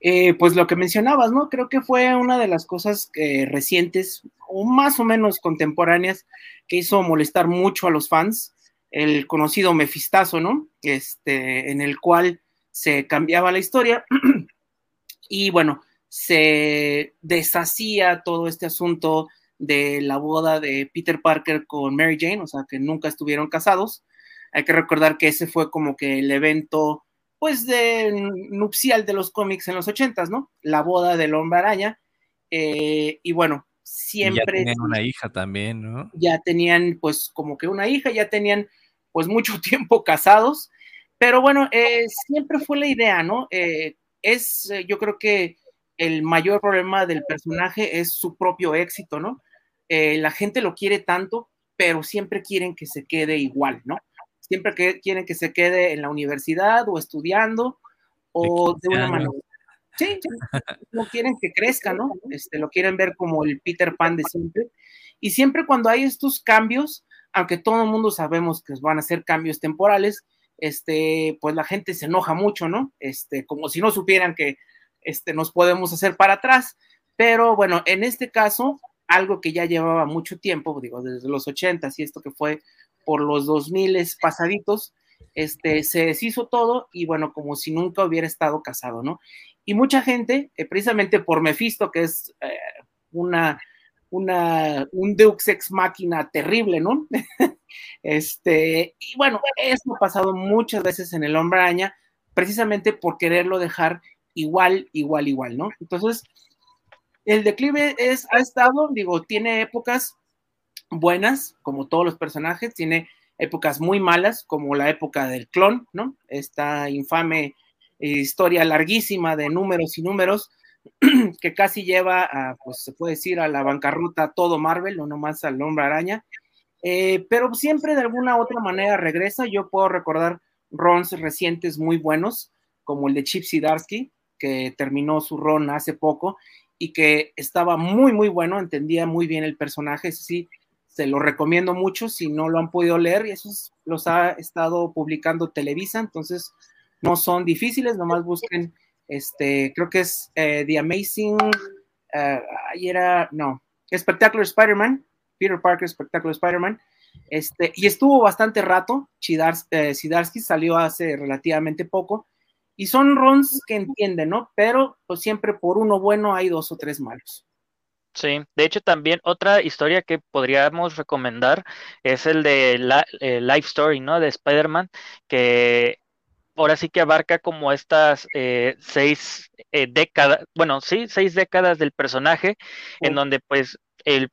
Eh, pues lo que mencionabas, ¿no? Creo que fue una de las cosas eh, recientes o más o menos contemporáneas que hizo molestar mucho a los fans, el conocido Mefistazo, ¿no? Este, en el cual se cambiaba la historia *clears throat* y bueno, se deshacía todo este asunto de la boda de Peter Parker con Mary Jane, o sea, que nunca estuvieron casados. Hay que recordar que ese fue como que el evento pues de nupcial de los cómics en los ochentas, ¿no? La boda del hombre araña. Eh, y bueno, siempre... ya tenían una hija también, ¿no? Ya tenían pues como que una hija, ya tenían pues mucho *laughs* tiempo casados, pero bueno, eh, siempre fue la idea, ¿no? Eh, es, yo creo que el mayor problema del personaje es su propio éxito, ¿no? la gente lo quiere tanto, pero siempre quieren que se quede igual, ¿no? Siempre que quieren que se quede en la universidad o estudiando o de una manera. Sí, no quieren que crezca, ¿no? Este, lo quieren ver como el Peter Pan de siempre. Y siempre cuando hay estos cambios, aunque todo el mundo sabemos que van a ser cambios temporales, este, pues la gente se enoja mucho, ¿no? Este, como si no supieran que este, nos podemos hacer para atrás. Pero bueno, en este caso, algo que ya llevaba mucho tiempo, digo, desde los 80 y esto que fue por los 2000 pasaditos, este, se deshizo todo y bueno, como si nunca hubiera estado casado, ¿no? Y mucha gente, eh, precisamente por Mephisto, que es eh, una, una, un Deux ex máquina terrible, ¿no? *laughs* este, y bueno, eso ha pasado muchas veces en el Hombre Araña, precisamente por quererlo dejar igual, igual, igual, ¿no? Entonces, el declive es, ha estado, digo, tiene épocas buenas, como todos los personajes, tiene épocas muy malas, como la época del clon, ¿no? Esta infame historia larguísima de números y números *clears throat* que casi lleva a, pues se puede decir, a la bancarrota todo Marvel, no nomás al hombre araña, eh, pero siempre de alguna otra manera regresa. Yo puedo recordar runs recientes muy buenos, como el de Chip Zdarsky, que terminó su run hace poco y que estaba muy, muy bueno, entendía muy bien el personaje, sí, se lo recomiendo mucho si no lo han podido leer, y esos los ha estado publicando Televisa, entonces no son difíciles, nomás busquen, este, creo que es eh, The Amazing, uh, ahí era, no, Spectacular Spider-Man, Peter Parker Spectacular Spider-Man, este, y estuvo bastante rato, eh, Sidarsky salió hace relativamente poco, y son runs que entienden, ¿no? Pero pues siempre por uno bueno hay dos o tres malos. Sí, de hecho también otra historia que podríamos recomendar es el de la, eh, Life Story, ¿no? De Spider-Man, que ahora sí que abarca como estas eh, seis eh, décadas, bueno, sí, seis décadas del personaje, en donde pues el,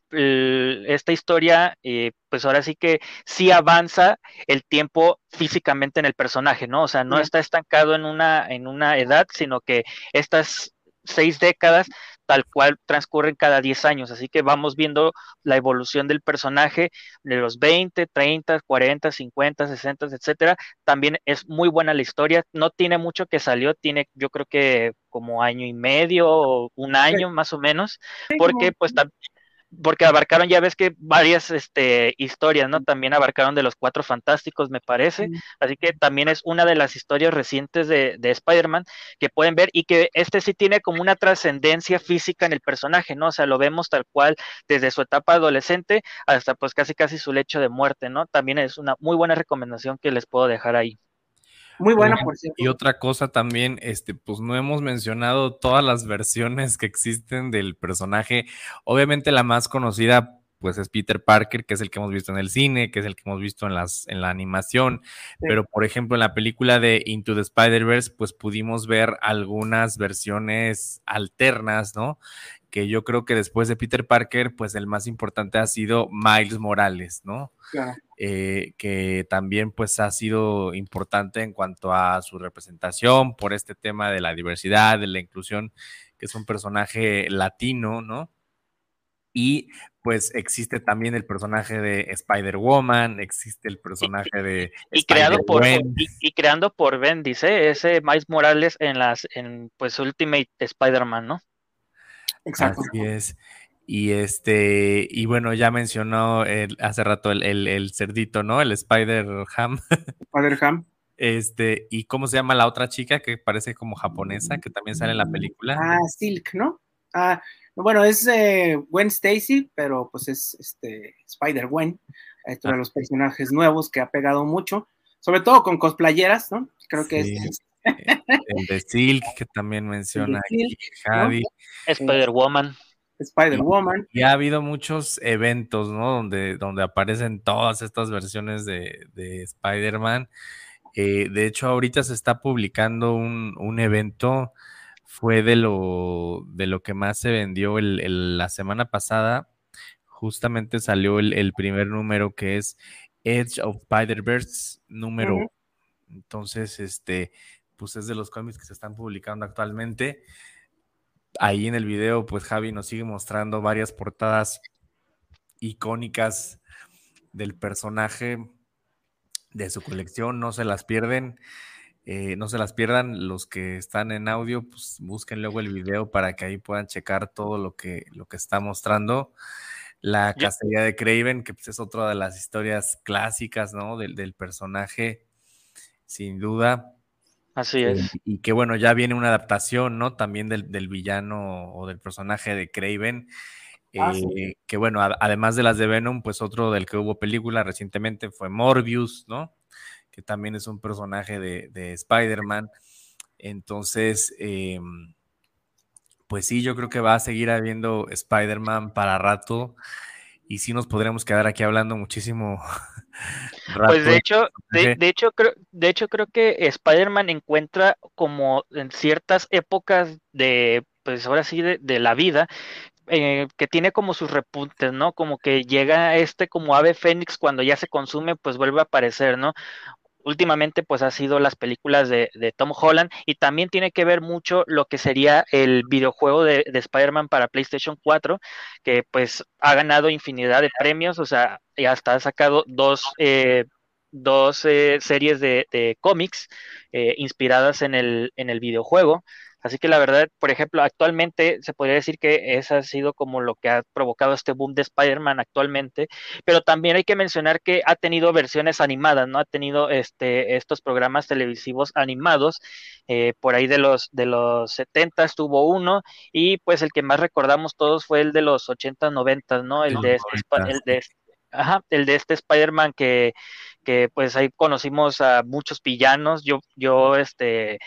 esta historia, pues ahora sí que sí avanza el tiempo físicamente en el personaje, ¿no? O sea, no está estancado en una, en una edad, sino que estas seis décadas tal cual transcurren cada 10 años, así que vamos viendo la evolución del personaje de los 20, 30, 40, 50, 60, etcétera. También es muy buena la historia, no tiene mucho que salió, tiene yo creo que como año y medio o un año más o menos, porque pues también porque abarcaron, ya ves que varias este, historias, ¿no? También abarcaron de los cuatro fantásticos, me parece. Así que también es una de las historias recientes de, de Spider-Man que pueden ver y que este sí tiene como una trascendencia física en el personaje, ¿no? O sea, lo vemos tal cual desde su etapa adolescente hasta pues casi casi su lecho de muerte, ¿no? También es una muy buena recomendación que les puedo dejar ahí. Muy buena, por cierto. Y otra cosa también, este, pues no hemos mencionado todas las versiones que existen del personaje. Obviamente la más conocida, pues es Peter Parker, que es el que hemos visto en el cine, que es el que hemos visto en las, en la animación. Pero, por ejemplo, en la película de Into the Spider-Verse, pues pudimos ver algunas versiones alternas, ¿no? Que yo creo que después de Peter Parker, pues el más importante ha sido Miles Morales, ¿no? Eh, que también pues ha sido importante en cuanto a su representación por este tema de la diversidad, de la inclusión, que es un personaje latino, ¿no? Y pues existe también el personaje de Spider-Woman, existe el personaje de... y, creado por, y, creando por Bendis, ¿eh? ese Miles Morales en las, en pues Ultimate Spider-Man, ¿no? Exacto. Así es. Y este, y bueno, ya mencionó hace rato el, cerdito, ¿no? El Spider Ham. *laughs* Spider Ham. Este, ¿y cómo se llama la otra chica que parece como japonesa, que también sale en la película? Ah, Silk, ¿no? Ah, bueno, es eh, Gwen Stacy, pero pues es este Spider Gwen, es uno de ah. los personajes nuevos que ha pegado mucho, sobre todo con cosplayeras, ¿no? Creo que es el de Silk, que también menciona aquí Javi. Spider-Woman. Spider-Woman. Y ha habido muchos eventos, ¿no? Donde, donde aparecen todas estas versiones de, Spider-Man. Eh, de hecho, ahorita se está publicando un, evento, fue de lo, de lo que más se vendió el, la semana pasada. Justamente salió el, primer número que es Edge of Spider-Verse número. Entonces, este, pues es de los cómics que se están publicando actualmente. Ahí en el video, pues Javi nos sigue mostrando varias portadas icónicas del personaje de su colección, no se las pierden, eh, no se las pierdan los que están en audio, pues busquen luego el video para que ahí puedan checar todo lo que, lo que está mostrando. La cacería de Craven, que pues es otra de las historias clásicas, ¿no? Del, del personaje, sin duda. Así es. Y, que bueno, ya viene una adaptación, ¿no? También del, villano o del personaje de Craven. Ah, eh, que bueno, además de las de Venom, pues otro del que hubo película recientemente fue Morbius, ¿no? Que también es un personaje de, Spider-Man. Entonces, em, pues sí, yo creo que va a seguir habiendo Spider-Man para rato y sí nos podríamos quedar aquí hablando muchísimo. *laughs* Pues de hecho, *laughs* de, hecho creo, de hecho creo que Spider-Man encuentra como en ciertas épocas de, pues ahora sí, de, la vida, eh, que tiene como sus repuntes, ¿no? Como que llega este como ave fénix cuando ya se consume, pues vuelve a aparecer, ¿no? Últimamente pues ha sido las películas de, Tom Holland y también tiene que ver mucho lo que sería el videojuego de, Spider-Man para PlayStation 4 que pues ha ganado infinidad de premios, o sea, y hasta ha sacado dos, eh, dos eh, series de, cómics eh, inspiradas en el, en el videojuego. Así que la verdad, por ejemplo, actualmente se podría decir que esa ha sido como lo que ha provocado este boom de Spider-Man actualmente, pero también hay que mencionar que ha tenido versiones animadas, ¿no? Ha tenido este, estos programas televisivos animados, eh, por ahí de los, de los 70 estuvo uno, y pues el que más recordamos todos fue el de los 80, 90, ¿no? El de este, el de este, Ajá, el de este Spider-Man que, que pues ahí conocimos a muchos villanos. Yo, yo, este,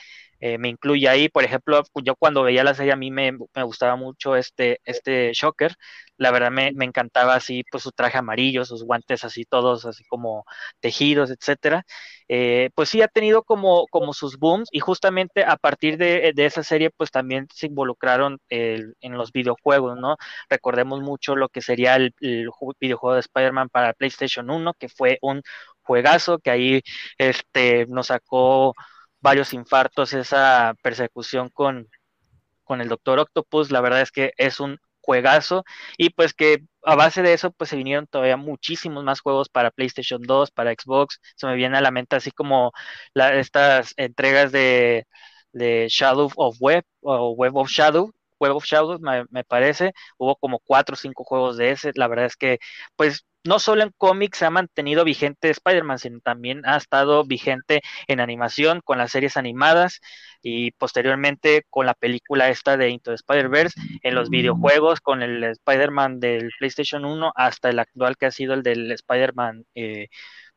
eh, me incluye ahí. Por ejemplo, yo cuando veía la serie a mí me, gustaba mucho este, este Shocker. La verdad me, encantaba así, pues su traje amarillo, sus guantes así todos así como tejidos, etcétera. Eh, pues sí ha tenido como, como sus booms y justamente a partir de, esa serie pues también se involucraron en los videojuegos, ¿no? Recordemos mucho lo que sería el, el videojuego de Spider-Man para PlayStation 1, que fue un juegazo que ahí este, nos sacó varios infartos, esa persecución con, con el Doctor Octopus, la verdad es que es un juegazo. Y pues que a base de eso pues se vinieron todavía muchísimos más juegos para PlayStation 2, para Xbox, se me viene a la mente así como estas entregas de, Shadow of Web o Web of Shadow, Web of Shadows me, me, parece, hubo como cuatro o cinco juegos de ese, la verdad es que pues no solo en cómics ha mantenido vigente Spider-Man, sino también ha estado vigente en animación con las series animadas y posteriormente con la película esta de Into Spider-Verse, en los videojuegos con el Spider-Man del PlayStation 1 hasta el actual que ha sido el del Spider-Man eh,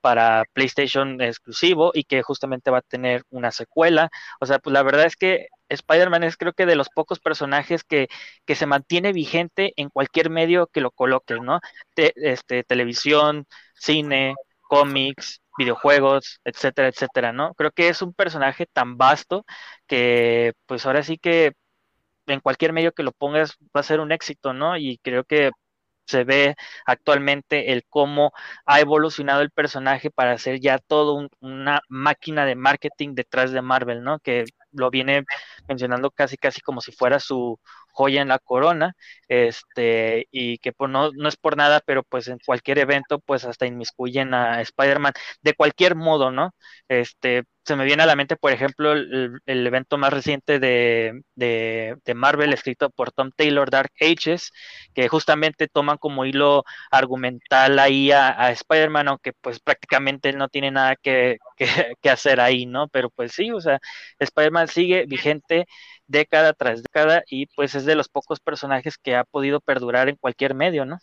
para PlayStation exclusivo y que justamente va a tener una secuela. O sea, pues la verdad es que Spider-Man es creo que de los pocos personajes que, que, se mantiene vigente en cualquier medio que lo coloque, ¿no? este, televisión, cine, cómics, videojuegos, etcétera, etcétera, ¿no? Creo que es un personaje tan vasto que pues ahora sí que en cualquier medio que lo pongas va a ser un éxito, ¿no? Y creo que se ve actualmente el cómo ha evolucionado el personaje para ser ya todo una máquina de marketing detrás de Marvel, ¿no? Que lo viene mencionando casi casi como si fuera su joya en la corona, este, y que pues no, no es por nada, pero pues en cualquier evento pues hasta inmiscuyen a Spider-Man de cualquier modo, ¿no? Este, se me viene a la mente, por ejemplo, el, evento más reciente de, de, Marvel escrito por Tom Taylor, Dark Ages, que justamente toman como hilo argumental ahí a, Spider-Man, aunque pues prácticamente él no tiene nada que, *laughs* que, hacer ahí, ¿no? Pero pues sí, o sea, Spider-Man sigue vigente década tras década y pues es de los pocos personajes que ha podido perdurar en cualquier medio, ¿no?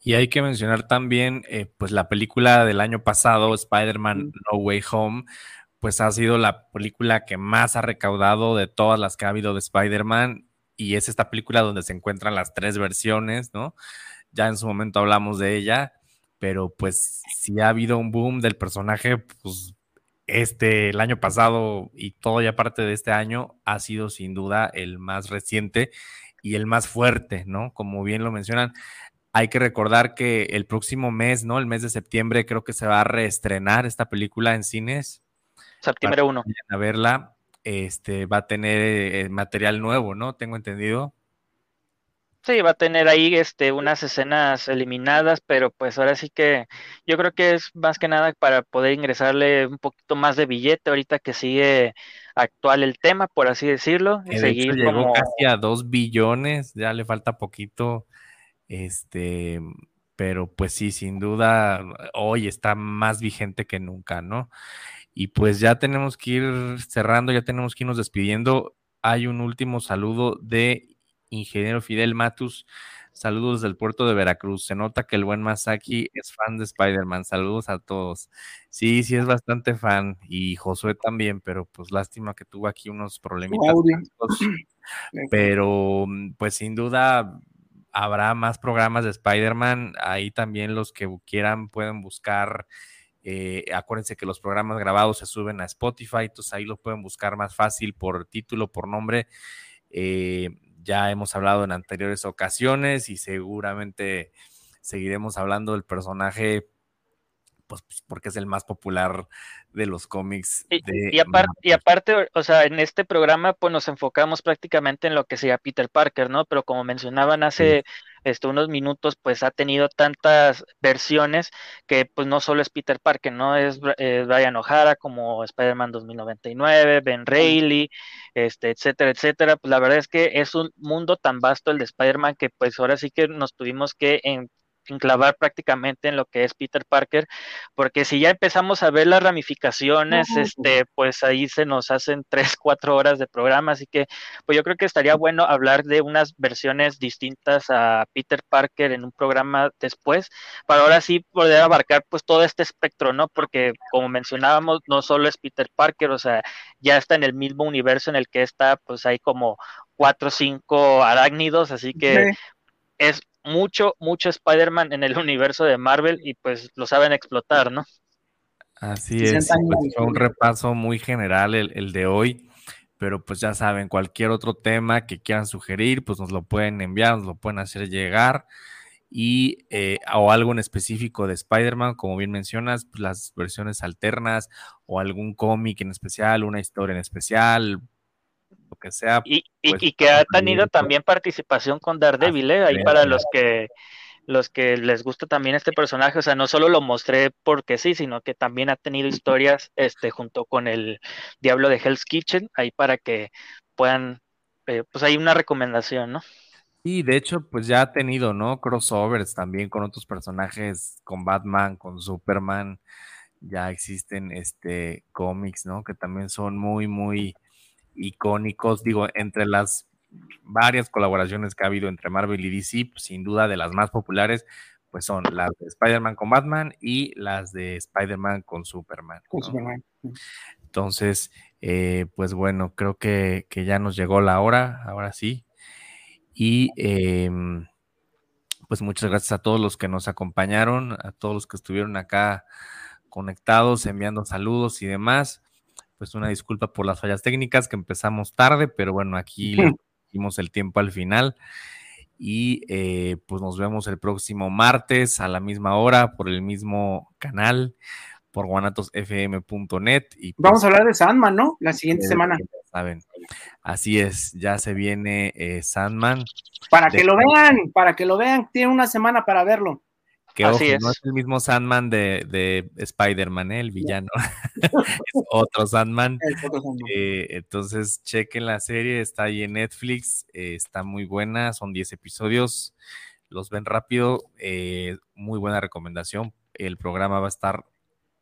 Y hay que mencionar también, eh, pues la película del año pasado, Spider-Man No Way Home, pues ha sido la película que más ha recaudado de todas las que ha habido de Spider-Man y es esta película donde se encuentran las tres versiones, ¿no? Ya en su momento hablamos de ella, pero pues si ha habido un boom del personaje, pues este, el año pasado y todo ya parte de este año ha sido sin duda el más reciente y el más fuerte, ¿no? Como bien lo mencionan, hay que recordar que el próximo mes, ¿no? El mes de septiembre creo que se va a reestrenar esta película en cines Septiembre 1. A verla, este, va a tener eh, material nuevo, ¿no? Tengo entendido. Sí, va a tener ahí este, unas escenas eliminadas, pero pues ahora sí que yo creo que es más que nada para poder ingresarle un poquito más de billete ahorita que sigue actual el tema, por así decirlo. Y seguir llegó casi a dos billones, ya le falta poquito, este, pero pues sí, sin duda, hoy está más vigente que nunca, ¿no? Y pues ya tenemos que ir cerrando, ya tenemos que irnos despidiendo. Hay un último saludo de ingeniero Fidel Matus. Saludos del puerto de Veracruz. Se nota que el buen Masaki es fan de Spider-Man. Saludos a todos. Sí, sí es bastante fan. Y Josué también, pero pues lástima que tuvo aquí unos problemitas. *clears throat* Pero mm, pues sin duda habrá más programas de Spider-Man. Ahí también los que quieran pueden buscar eh, acuérdense que los programas grabados se suben a Spotify, entonces ahí lo pueden buscar más fácil por título, por nombre. Eh, ya hemos hablado en anteriores ocasiones y seguramente seguiremos hablando del personaje, pues, pues porque es el más popular de los cómics. Y, y, aparte, o sea, en este programa pues nos enfocamos prácticamente en lo que sea Peter Parker, ¿no? Pero como mencionaban hace este, unos minutos, pues ha tenido tantas versiones que pues no solo es Peter Parker, ¿no? Es, Brian O'Hara como Spider-Man 2099, Ben Reilly, este, etcétera, etcétera. Pues la verdad es que es un mundo tan vasto el de Spider-Man que pues ahora sí que nos tuvimos que en, enclavar prácticamente en lo que es Peter Parker, porque si ya empezamos a ver las ramificaciones, este, pues ahí se nos hacen *laughs* tres, cuatro horas de programa, así que pues yo creo que estaría bueno hablar de unas versiones distintas a Peter Parker en un programa después, para ahora sí poder abarcar pues todo este espectro, ¿no? Porque como mencionábamos, no solo es Peter Parker, o sea, ya está en el mismo universo en el que está, pues hay como cuatro o cinco arácnidos, así que es mucho, mucho Spider-Man en el *laughs* universo de Marvel y pues lo saben explotar, ¿no? Así es, pues, fue un repaso muy general el, de hoy, pero pues ya saben, cualquier otro tema que quieran sugerir, pues nos lo pueden enviar, nos lo pueden hacer llegar y eh, o algo en específico de Spider-Man, como bien mencionas, pues, las versiones alternas o algún cómic en especial, una historia en especial, lo que sea. Y, y, pues, y que ha tenido directo. también participación con Daredevil, ¿eh? Ahí para los que los que les gusta también este personaje, o sea, no solo lo mostré porque sí, sino que también ha tenido historias este junto con el Diablo de Hell's Kitchen, ahí para que puedan eh, pues hay una recomendación, ¿no? Y de hecho, pues ya ha tenido, ¿no? Crossovers también con otros personajes, con Batman, con Superman. Ya existen este cómics, ¿no? Que también son muy, muy icónicos. Digo, entre las varias colaboraciones que ha habido entre Marvel y DC, pues, sin duda de las más populares, pues son las de Spider-Man con Batman y las de Spider-Man con Superman. Superman. Entonces, eh, pues bueno, creo que, que ya nos llegó la hora, ahora sí. Y em, pues muchas gracias a todos los que nos acompañaron, a todos los que estuvieron acá conectados, enviando saludos y demás. Pues una disculpa por las fallas técnicas que empezamos tarde, pero bueno, aquí *laughs* dimos el tiempo al final. Y eh, pues nos vemos el próximo martes a la misma hora por el mismo canal, por guanatosfm.net. Y pues, Vamos a hablar de Sandman, ¿no? La siguiente ustedes semana. saben. Así es, ya se viene eh, Sandman. Para de- que lo vean, para que lo vean. Tiene una semana para verlo. Que Así ojo, no es. el mismo Sandman de, de Spider-Man, ¿eh? el villano. *laughs* *laughs* es otro Sandman. Es otro Sandman. Eh, entonces, chequen la serie, está ahí en Netflix, eh, está muy buena, son 10 episodios, los ven rápido, muy buena recomendación. El programa va a estar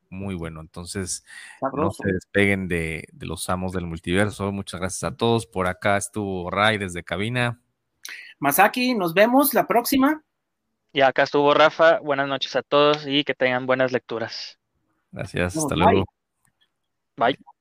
muy bueno, entonces no se despeguen de, de los amos del multiverso. Muchas gracias a todos. Por acá estuvo Ray desde cabina. Masaki, nos vemos la próxima. Y acá estuvo Rafa, buenas noches a todos y que tengan buenas lecturas. Gracias, hasta bye. luego. Bye.